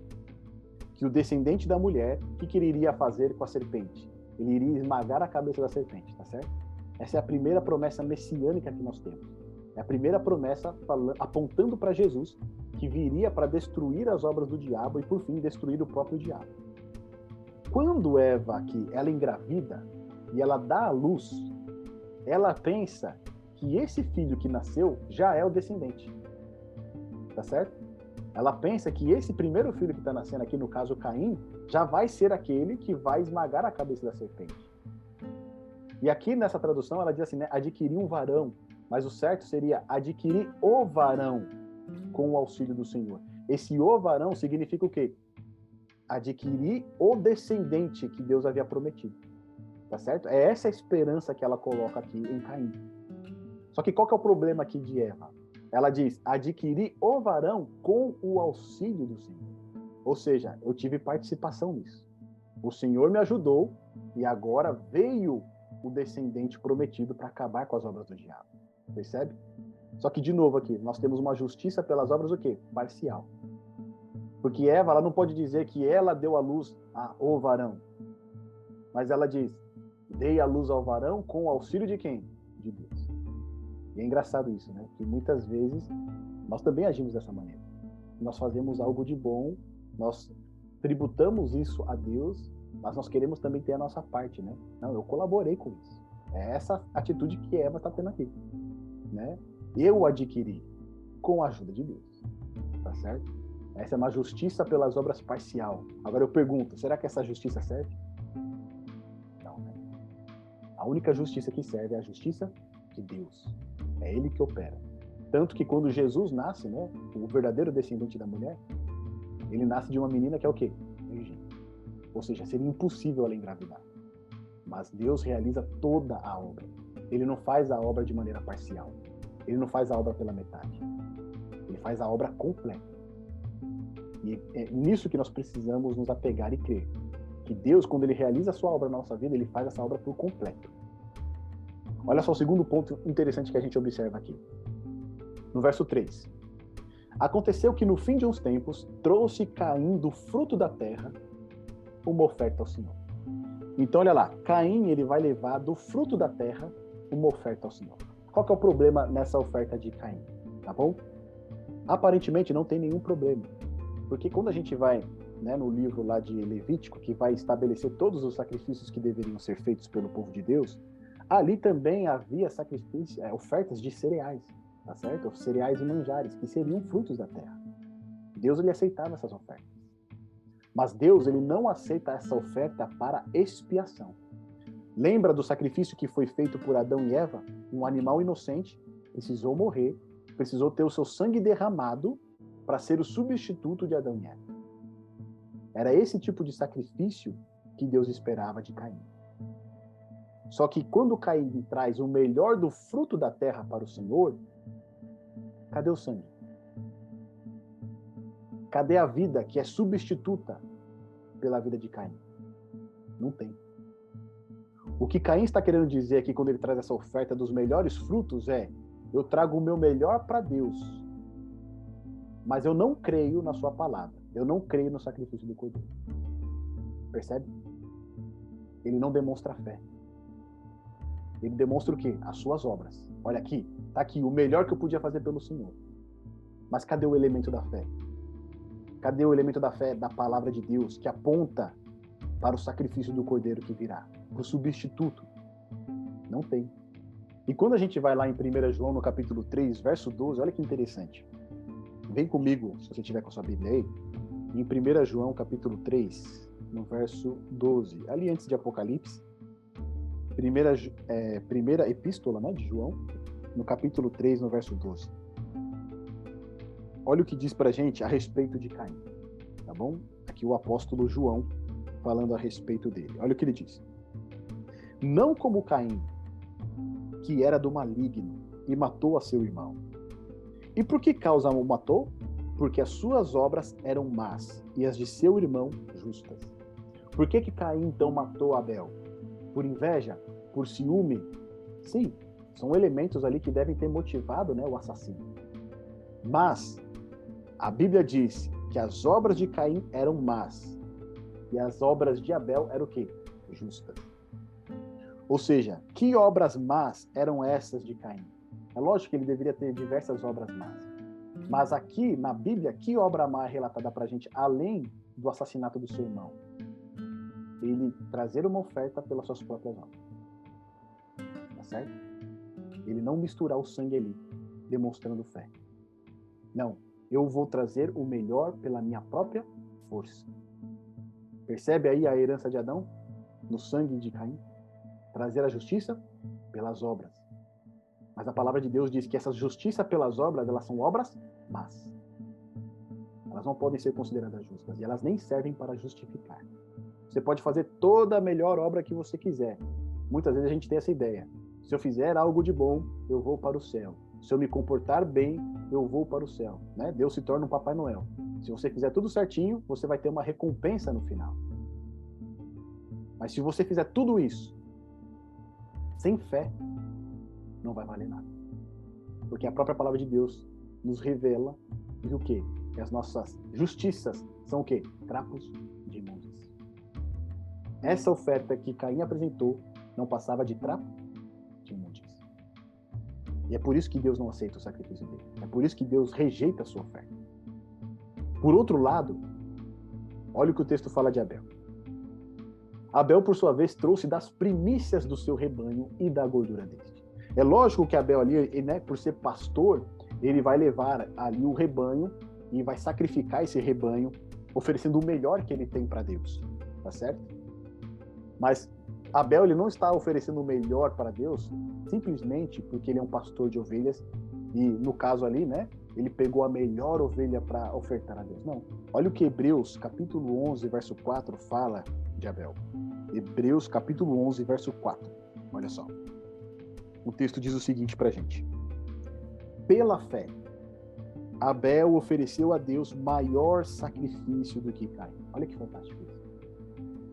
Que o descendente da mulher, o que, que ele iria fazer com a serpente? Ele iria esmagar a cabeça da serpente, tá certo? Essa é a primeira promessa messiânica que nós temos. É a primeira promessa apontando para Jesus, que viria para destruir as obras do diabo e, por fim, destruir o próprio diabo. Quando Eva aqui, ela engravida e ela dá à luz, ela pensa que esse filho que nasceu já é o descendente. Tá certo? Ela pensa que esse primeiro filho que está nascendo aqui, no caso Caim, já vai ser aquele que vai esmagar a cabeça da serpente. E aqui nessa tradução ela diz assim, né? Adquirir um varão mas o certo seria adquirir o varão com o auxílio do Senhor. Esse o varão significa o quê? Adquirir o descendente que Deus havia prometido. Tá certo? É essa a esperança que ela coloca aqui em Caim. Só que qual que é o problema aqui de Eva? Ela diz: adquirir o varão com o auxílio do Senhor. Ou seja, eu tive participação nisso. O Senhor me ajudou e agora veio o descendente prometido para acabar com as obras do diabo. Percebe? Só que, de novo aqui, nós temos uma justiça pelas obras o quê? Parcial. Porque Eva, ela não pode dizer que ela deu a luz ao varão. Mas ela diz, dei a luz ao varão com o auxílio de quem? De Deus. E é engraçado isso, né? Que muitas vezes nós também agimos dessa maneira. Nós fazemos algo de bom, nós tributamos isso a Deus, mas nós queremos também ter a nossa parte, né? Não, eu colaborei com isso. É essa atitude que Eva está tendo aqui, né? Eu adquiri com a ajuda de Deus, tá certo? Essa é uma justiça pelas obras parcial. Agora eu pergunto, será que essa justiça serve? A única justiça que serve é a justiça de Deus. É Ele que opera. Tanto que quando Jesus nasce, né, o verdadeiro descendente da mulher, ele nasce de uma menina que é o quê? Virgem. Ou seja, seria impossível ela engravidar. Mas Deus realiza toda a obra. Ele não faz a obra de maneira parcial. Ele não faz a obra pela metade. Ele faz a obra completa. E é nisso que nós precisamos nos apegar e crer. Que Deus, quando ele realiza a sua obra na nossa vida, ele faz essa obra por completo. Olha só o segundo ponto interessante que a gente observa aqui. No verso 3. Aconteceu que no fim de uns tempos trouxe Caim do fruto da terra uma oferta ao Senhor. Então olha lá, Caim ele vai levar do fruto da terra uma oferta ao Senhor. Qual que é o problema nessa oferta de Caim? Tá bom? Aparentemente não tem nenhum problema. Porque quando a gente vai né, no livro lá de Levítico, que vai estabelecer todos os sacrifícios que deveriam ser feitos pelo povo de Deus, ali também havia sacrifícios, é, ofertas de cereais, tá certo? Cereais e manjares, que seriam frutos da terra. Deus ele aceitava essas ofertas. Mas Deus ele não aceita essa oferta para expiação. Lembra do sacrifício que foi feito por Adão e Eva? Um animal inocente precisou morrer, precisou ter o seu sangue derramado para ser o substituto de Adão e Eva. Era esse tipo de sacrifício que Deus esperava de Caim. Só que quando Caim traz o melhor do fruto da terra para o Senhor, cadê o sangue? Cadê a vida que é substituta pela vida de Caim? Não tem. O que Caim está querendo dizer aqui quando ele traz essa oferta dos melhores frutos é: eu trago o meu melhor para Deus, mas eu não creio na sua palavra. Eu não creio no sacrifício do cordeiro. Percebe? Ele não demonstra fé. Ele demonstra o quê? As suas obras. Olha aqui, tá aqui o melhor que eu podia fazer pelo Senhor. Mas cadê o elemento da fé? Cadê o elemento da fé da palavra de Deus que aponta para o sacrifício do cordeiro que virá, para o substituto? Não tem. E quando a gente vai lá em 1 João, no capítulo 3, verso 12, olha que interessante. Vem comigo, se você tiver com a sua Bíblia aí, em 1 João capítulo 3, no verso 12, ali antes de Apocalipse, primeira, é, primeira epístola né, de João, no capítulo 3, no verso 12. Olha o que diz pra gente a respeito de Caim, tá bom? Aqui o apóstolo João falando a respeito dele. Olha o que ele diz. Não como Caim, que era do maligno e matou a seu irmão. E por que causa o matou? Porque as suas obras eram más e as de seu irmão justas. Por que, que Caim então matou Abel? Por inveja? Por ciúme? Sim, são elementos ali que devem ter motivado né, o assassino. Mas a Bíblia diz que as obras de Caim eram más e as obras de Abel eram o quê? Justas. Ou seja, que obras más eram essas de Caim? É lógico que ele deveria ter diversas obras más. Mas aqui, na Bíblia, que obra má é relatada para a gente, além do assassinato do seu irmão? Ele trazer uma oferta pelas suas próprias obras. Tá certo? Ele não misturar o sangue ali, demonstrando fé. Não, eu vou trazer o melhor pela minha própria força. Percebe aí a herança de Adão no sangue de Caim? Trazer a justiça pelas obras. Mas a palavra de Deus diz que essa justiça pelas obras, elas são obras más. Elas não podem ser consideradas justas e elas nem servem para justificar. Você pode fazer toda a melhor obra que você quiser. Muitas vezes a gente tem essa ideia. Se eu fizer algo de bom, eu vou para o céu. Se eu me comportar bem, eu vou para o céu. Né? Deus se torna um Papai Noel. Se você fizer tudo certinho, você vai ter uma recompensa no final. Mas se você fizer tudo isso sem fé, não vai valer nada. Porque a própria palavra de Deus nos revela que o quê? Que as nossas justiças são o quê? Trapos de imundícia. Essa oferta que Caim apresentou não passava de trapo de imundícia. E é por isso que Deus não aceita o sacrifício dele. É por isso que Deus rejeita a sua oferta. Por outro lado, olha o que o texto fala de Abel. Abel, por sua vez, trouxe das primícias do seu rebanho e da gordura deste. É lógico que Abel ali, né, por ser pastor, ele vai levar ali o rebanho e vai sacrificar esse rebanho, oferecendo o melhor que ele tem para Deus, tá certo? Mas Abel ele não está oferecendo o melhor para Deus simplesmente porque ele é um pastor de ovelhas e no caso ali, né, ele pegou a melhor ovelha para ofertar a Deus. Não. Olha o que Hebreus, capítulo 11, verso 4 fala de Abel. Hebreus, capítulo 11, verso 4. Olha só. O texto diz o seguinte para gente: Pela fé, Abel ofereceu a Deus maior sacrifício do que Caim. Olha que fantástico isso.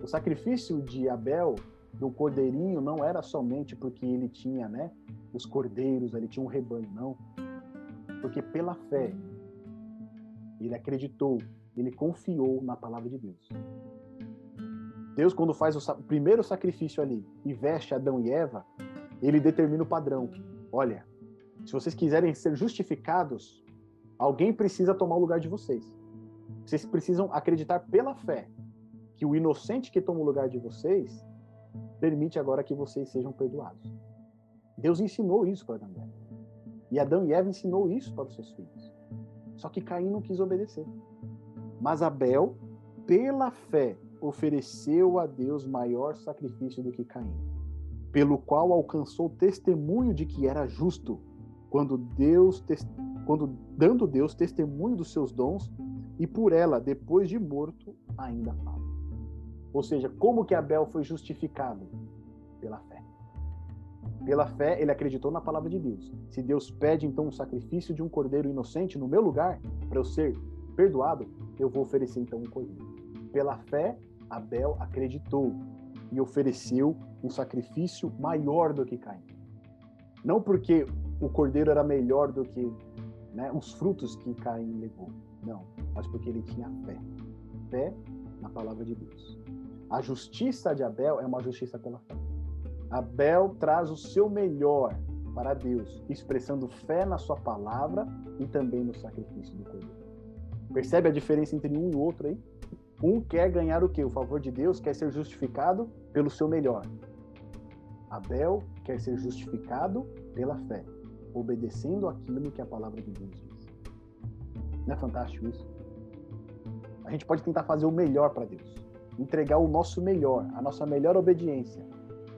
O sacrifício de Abel do cordeirinho não era somente porque ele tinha, né, os cordeiros, ele tinha um rebanho, não porque pela fé, ele acreditou, ele confiou na palavra de Deus. Deus, quando faz o primeiro sacrifício ali e veste Adão e Eva, ele determina o padrão. Olha, se vocês quiserem ser justificados, alguém precisa tomar o lugar de vocês. Vocês precisam acreditar pela fé que o inocente que toma o lugar de vocês permite agora que vocês sejam perdoados. Deus ensinou isso para Adão e Eva. E Adão e Eva ensinou isso para os seus filhos. Só que Caim não quis obedecer. Mas Abel, pela fé, ofereceu a Deus maior sacrifício do que Caim, pelo qual alcançou testemunho de que era justo, quando Deus quando dando Deus testemunho dos seus dons e por ela, depois de morto, ainda fala. Ou seja, como que Abel foi justificado? Pela fé. Pela fé, ele acreditou na palavra de Deus. Se Deus pede então um sacrifício de um cordeiro inocente no meu lugar, para eu ser perdoado, eu vou oferecer então um cordeiro. Pela fé, Abel acreditou e ofereceu um sacrifício maior do que Caim. Não porque o cordeiro era melhor do que né, os frutos que Caim levou, não, mas porque ele tinha fé. Fé na palavra de Deus. A justiça de Abel é uma justiça pela fé. Abel traz o seu melhor para Deus, expressando fé na sua palavra e também no sacrifício do cordeiro. Percebe a diferença entre um e o outro aí? Um quer ganhar o quê? O favor de Deus, quer ser justificado pelo seu melhor. Abel quer ser justificado pela fé, obedecendo aquilo que a palavra de Deus diz. Não é fantástico isso? A gente pode tentar fazer o melhor para Deus, entregar o nosso melhor, a nossa melhor obediência,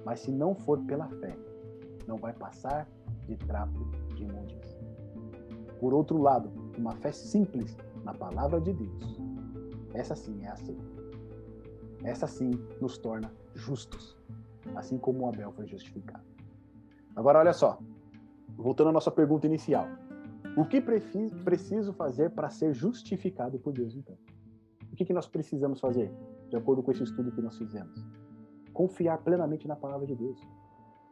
mas se não for pela fé, não vai passar de trapo de imundícia. Por outro lado, uma fé simples na palavra de Deus, essa sim é aceita. Essa sim nos torna justos, assim como Abel foi justificado. Agora, olha só, voltando à nossa pergunta inicial. O que preciso fazer para ser justificado por Deus, então? O que, que nós precisamos fazer, de acordo com esse estudo que nós fizemos? confiar plenamente na palavra de Deus,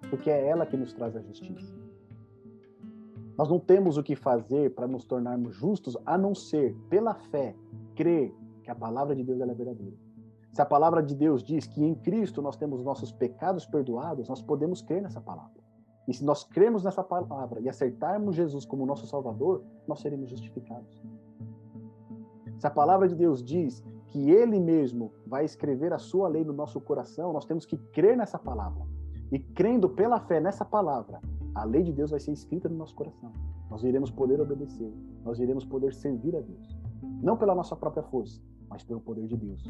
porque é ela que nos traz a justiça. Nós não temos o que fazer para nos tornarmos justos a não ser, pela fé, crer que a palavra de Deus é verdadeira. Se a palavra de Deus diz que em Cristo nós temos nossos pecados perdoados, nós podemos crer nessa palavra. E se nós cremos nessa palavra e acertarmos Jesus como nosso Salvador, nós seremos justificados. Se a palavra de Deus diz que Ele mesmo vai escrever a sua lei no nosso coração, nós temos que crer nessa palavra. E crendo pela fé nessa palavra, a lei de Deus vai ser escrita no nosso coração. Nós iremos poder obedecer, nós iremos poder servir a Deus. Não pela nossa própria força, mas pelo poder de Deus.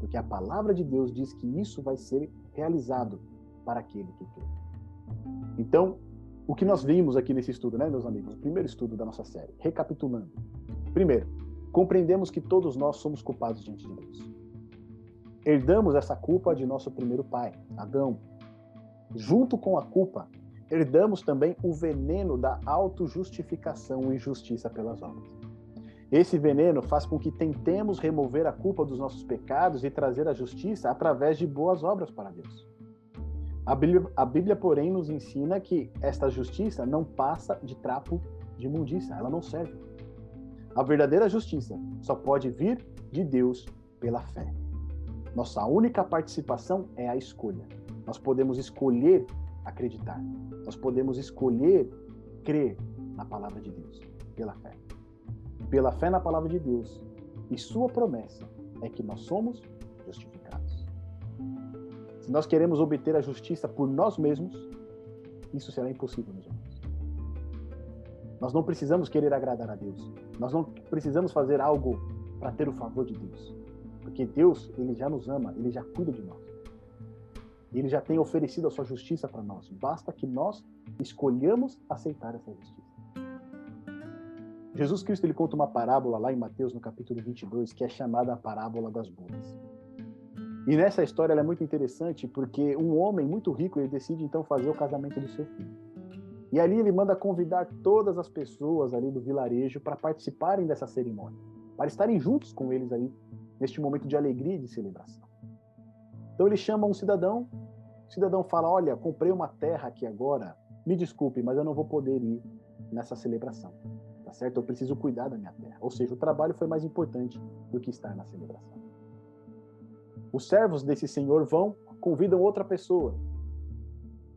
Porque a palavra de Deus diz que isso vai ser realizado para aquele que crê. Então, o que nós vimos aqui nesse estudo, né, meus amigos? O primeiro estudo da nossa série. Recapitulando. Primeiro, compreendemos que todos nós somos culpados diante de Deus. Herdamos essa culpa de nosso primeiro pai, Adão. Junto com a culpa, herdamos também o veneno da autojustificação e justiça pelas obras. Esse veneno faz com que tentemos remover a culpa dos nossos pecados e trazer a justiça através de boas obras para Deus. A Bíblia, a Bíblia, porém, nos ensina que esta justiça não passa de trapo de imundícia, ela não serve. A verdadeira justiça só pode vir de Deus pela fé. Nossa única participação é a escolha. Nós podemos escolher acreditar. Nós podemos escolher crer na palavra de Deus pela fé. Pela fé na palavra de Deus. E sua promessa é que nós somos justificados. Se nós queremos obter a justiça por nós mesmos, isso será impossível, meus irmãos. Nós não precisamos querer agradar a Deus. Nós não precisamos fazer algo para ter o favor de Deus. Porque Deus, ele já nos ama, ele já cuida de nós. Ele já tem oferecido a sua justiça para nós. Basta que nós escolhamos aceitar essa justiça. Jesus Cristo ele conta uma parábola lá em Mateus, no capítulo 22, que é chamada a parábola das bodas. E nessa história ela é muito interessante porque um homem muito rico ele decide então fazer o casamento do seu filho. E ali ele manda convidar todas as pessoas ali do vilarejo para participarem dessa cerimônia, para estarem juntos com eles aí neste momento de alegria e de celebração. Então ele chama um cidadão, o cidadão fala: Olha, comprei uma terra aqui agora, me desculpe, mas eu não vou poder ir nessa celebração, tá certo? Eu preciso cuidar da minha terra. Ou seja, o trabalho foi mais importante do que estar na celebração. Os servos desse senhor vão, convidam outra pessoa.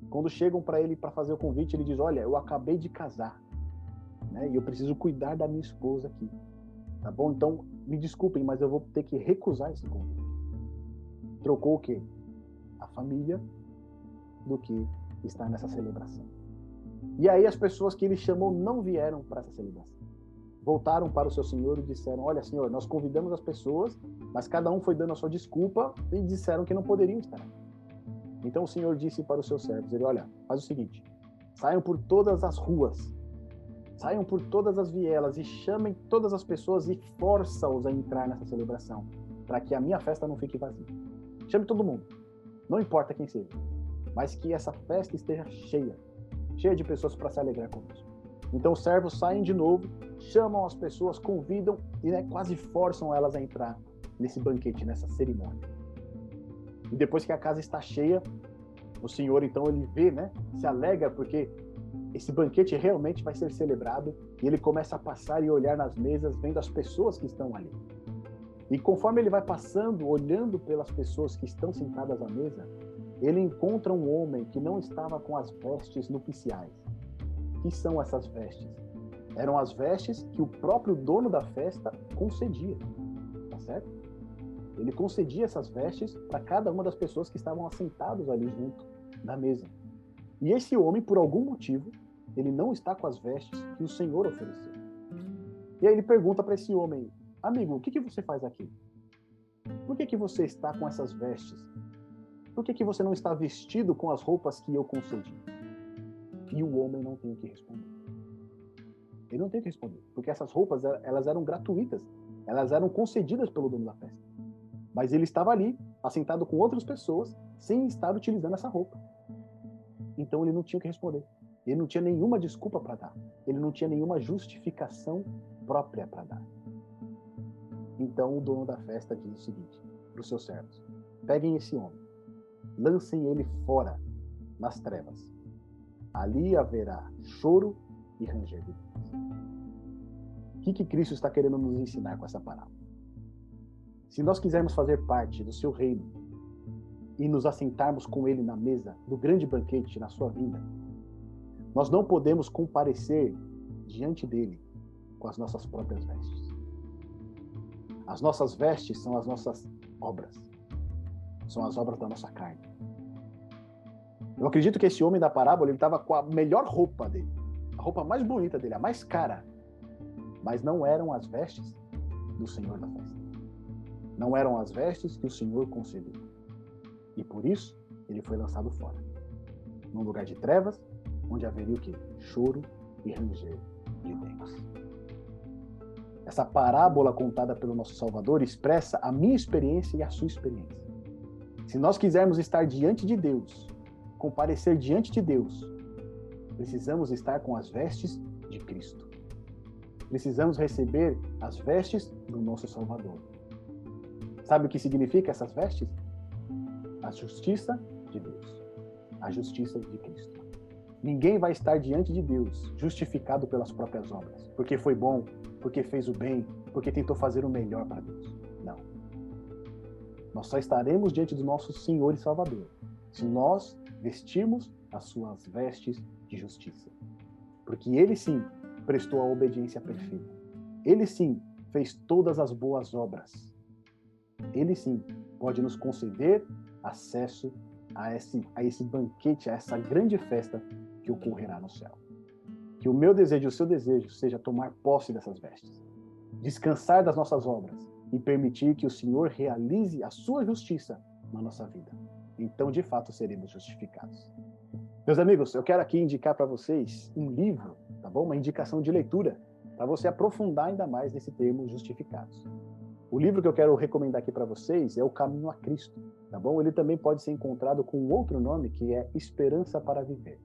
Quando chegam para ele para fazer o convite, ele diz: Olha, eu acabei de casar, né? E eu preciso cuidar da minha esposa aqui. Tá bom? Então, me desculpem, mas eu vou ter que recusar esse convite. Trocou o quê? A família do que estar nessa celebração. E aí as pessoas que ele chamou não vieram para essa celebração. Voltaram para o seu senhor e disseram: Olha, senhor, nós convidamos as pessoas, mas cada um foi dando a sua desculpa e disseram que não poderiam estar. Então o senhor disse para os seus servos: Ele, olha, faz o seguinte, saiam por todas as ruas Saiam por todas as vielas e chamem todas as pessoas e força-os a entrar nessa celebração, para que a minha festa não fique vazia. Chame todo mundo, não importa quem seja, mas que essa festa esteja cheia, cheia de pessoas para se alegrar conosco. Então os servos saem de novo, chamam as pessoas, convidam e né, quase forçam elas a entrar nesse banquete, nessa cerimônia. E depois que a casa está cheia, o Senhor então ele vê, né, se alegra porque esse banquete realmente vai ser celebrado e ele começa a passar e olhar nas mesas, vendo as pessoas que estão ali. E conforme ele vai passando, olhando pelas pessoas que estão sentadas à mesa, ele encontra um homem que não estava com as vestes nupciais. Que são essas vestes? Eram as vestes que o próprio dono da festa concedia. Tá certo? Ele concedia essas vestes para cada uma das pessoas que estavam assentados ali junto da mesa. E esse homem, por algum motivo, ele não está com as vestes que o Senhor ofereceu. E aí ele pergunta para esse homem: Amigo, o que, que você faz aqui? Por que, que você está com essas vestes? Por que, que você não está vestido com as roupas que eu concedi? E o homem não tem o que responder. Ele não tem o que responder, porque essas roupas elas eram gratuitas, elas eram concedidas pelo dono da festa. Mas ele estava ali, assentado com outras pessoas, sem estar utilizando essa roupa. Então ele não tinha o que responder. Ele não tinha nenhuma desculpa para dar. Ele não tinha nenhuma justificação própria para dar. Então o dono da festa diz o seguinte para os seus servos: peguem esse homem, lancem ele fora nas trevas. Ali haverá choro e ranger de dentes. O que, que Cristo está querendo nos ensinar com essa parábola? Se nós quisermos fazer parte do seu reino e nos assentarmos com ele na mesa do grande banquete na sua vinda, nós não podemos comparecer diante dele com as nossas próprias vestes. As nossas vestes são as nossas obras. São as obras da nossa carne. Eu acredito que esse homem da parábola ele estava com a melhor roupa dele, a roupa mais bonita dele, a mais cara, mas não eram as vestes do Senhor da festa. Não eram as vestes que o Senhor concedeu. E por isso ele foi lançado fora, num lugar de trevas onde haveria o quê? Choro e ranger de dentes. Essa parábola contada pelo nosso Salvador expressa a minha experiência e a sua experiência. Se nós quisermos estar diante de Deus, comparecer diante de Deus, precisamos estar com as vestes de Cristo. precisamos receber as vestes do nosso Salvador. Sabe o que significa essas vestes? A justiça de Deus, a justiça de Cristo. Ninguém vai estar diante de Deus justificado pelas próprias obras, porque foi bom, porque fez o bem, porque tentou fazer o melhor para Deus. Nós só estaremos diante do nosso Senhor e Salvador se nós vestirmos as suas vestes de justiça. Porque ele sim prestou a obediência perfeita. Ele sim fez todas as boas obras. Ele sim pode nos conceder acesso a esse, a esse banquete, a essa grande festa que ocorrerá no céu. Que o meu desejo e o seu desejo seja tomar posse dessas vestes, descansar das nossas obras e permitir que o Senhor realize a sua justiça na nossa vida. Então, de fato, seremos justificados. Meus amigos, eu quero aqui indicar para vocês um livro, tá bom? Uma indicação de leitura para você aprofundar ainda mais nesse termo justificados. O livro que eu quero recomendar aqui para vocês é O Caminho a Cristo, tá bom? Ele também pode ser encontrado com outro nome que é Esperança para Viver,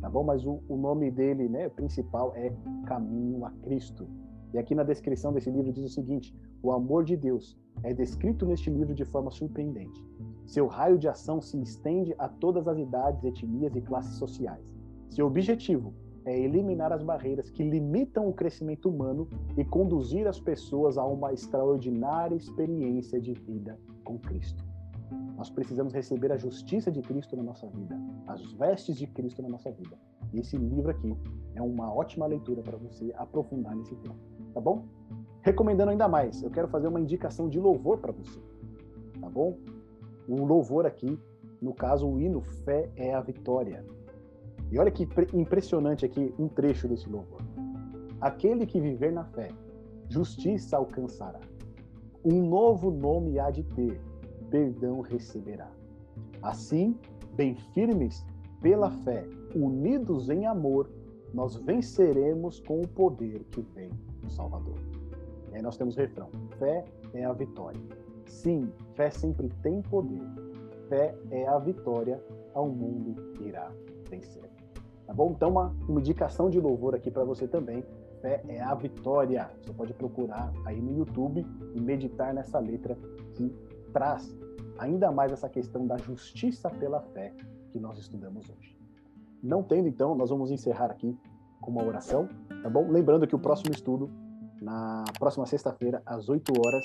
tá bom? Mas o, o nome dele, né, principal é Caminho a Cristo. E aqui na descrição desse livro diz o seguinte: o amor de Deus é descrito neste livro de forma surpreendente. Seu raio de ação se estende a todas as idades, etnias e classes sociais. Seu objetivo é eliminar as barreiras que limitam o crescimento humano e conduzir as pessoas a uma extraordinária experiência de vida com Cristo. Nós precisamos receber a justiça de Cristo na nossa vida, as vestes de Cristo na nossa vida. E esse livro aqui é uma ótima leitura para você aprofundar nesse tema, tá bom? Recomendando ainda mais, eu quero fazer uma indicação de louvor para você, tá bom? o louvor aqui, no caso o hino Fé é a Vitória. E olha que impressionante aqui um trecho desse louvor. Aquele que viver na fé, justiça alcançará. Um novo nome há de ter, perdão receberá. Assim, bem firmes pela fé, unidos em amor, nós venceremos com o poder que vem do Salvador. E aí nós temos o refrão: fé é a vitória. Sim, fé sempre tem poder. Fé é a vitória ao mundo irá vencer. Tá bom? Então, uma, uma indicação de louvor aqui para você também. Fé é a vitória. Você pode procurar aí no YouTube e meditar nessa letra que traz ainda mais essa questão da justiça pela fé que nós estudamos hoje. Não tendo, então, nós vamos encerrar aqui com uma oração, tá bom? Lembrando que o próximo estudo, na próxima sexta-feira, às 8 horas,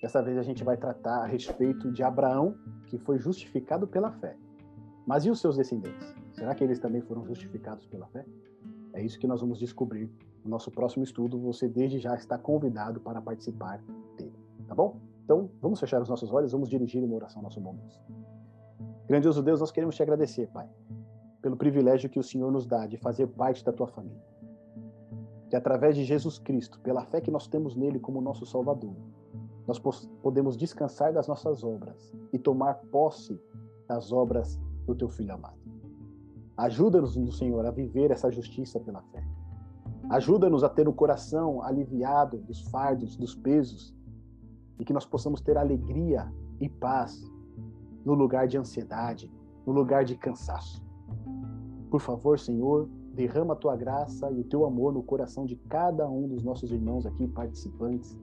Dessa vez a gente vai tratar a respeito de Abraão, que foi justificado pela fé. Mas e os seus descendentes? Será que eles também foram justificados pela fé? É isso que nós vamos descobrir no nosso próximo estudo. Você desde já está convidado para participar dele, tá bom? Então, vamos fechar os nossos olhos, vamos dirigir uma oração ao nosso bom Deus. Grandioso Deus, nós queremos te agradecer, Pai, pelo privilégio que o Senhor nos dá de fazer parte da tua família. Que através de Jesus Cristo, pela fé que nós temos nele como nosso Salvador, nós podemos descansar das nossas obras e tomar posse das obras do teu filho amado. Ajuda-nos, Senhor, a viver essa justiça pela fé. Ajuda-nos a ter o coração aliviado dos fardos, dos pesos, e que nós possamos ter alegria e paz no lugar de ansiedade, no lugar de cansaço. Por favor, Senhor, derrama a tua graça e o teu amor no coração de cada um dos nossos irmãos aqui participantes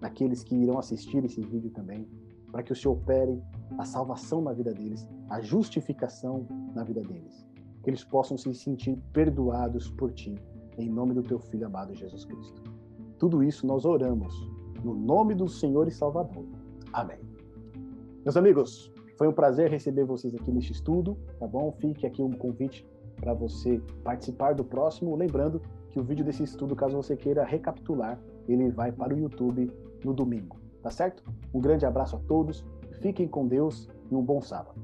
daqueles que irão assistir esse vídeo também, para que o Senhor opere a salvação na vida deles, a justificação na vida deles. Que eles possam se sentir perdoados por Ti, em nome do Teu Filho amado Jesus Cristo. Tudo isso nós oramos, no nome do Senhor e Salvador. Amém. Meus amigos, foi um prazer receber vocês aqui neste estudo, tá bom? Fique aqui um convite para você participar do próximo. Lembrando que o vídeo desse estudo, caso você queira recapitular, ele vai para o YouTube no domingo, tá certo? Um grande abraço a todos, fiquem com Deus e um bom sábado.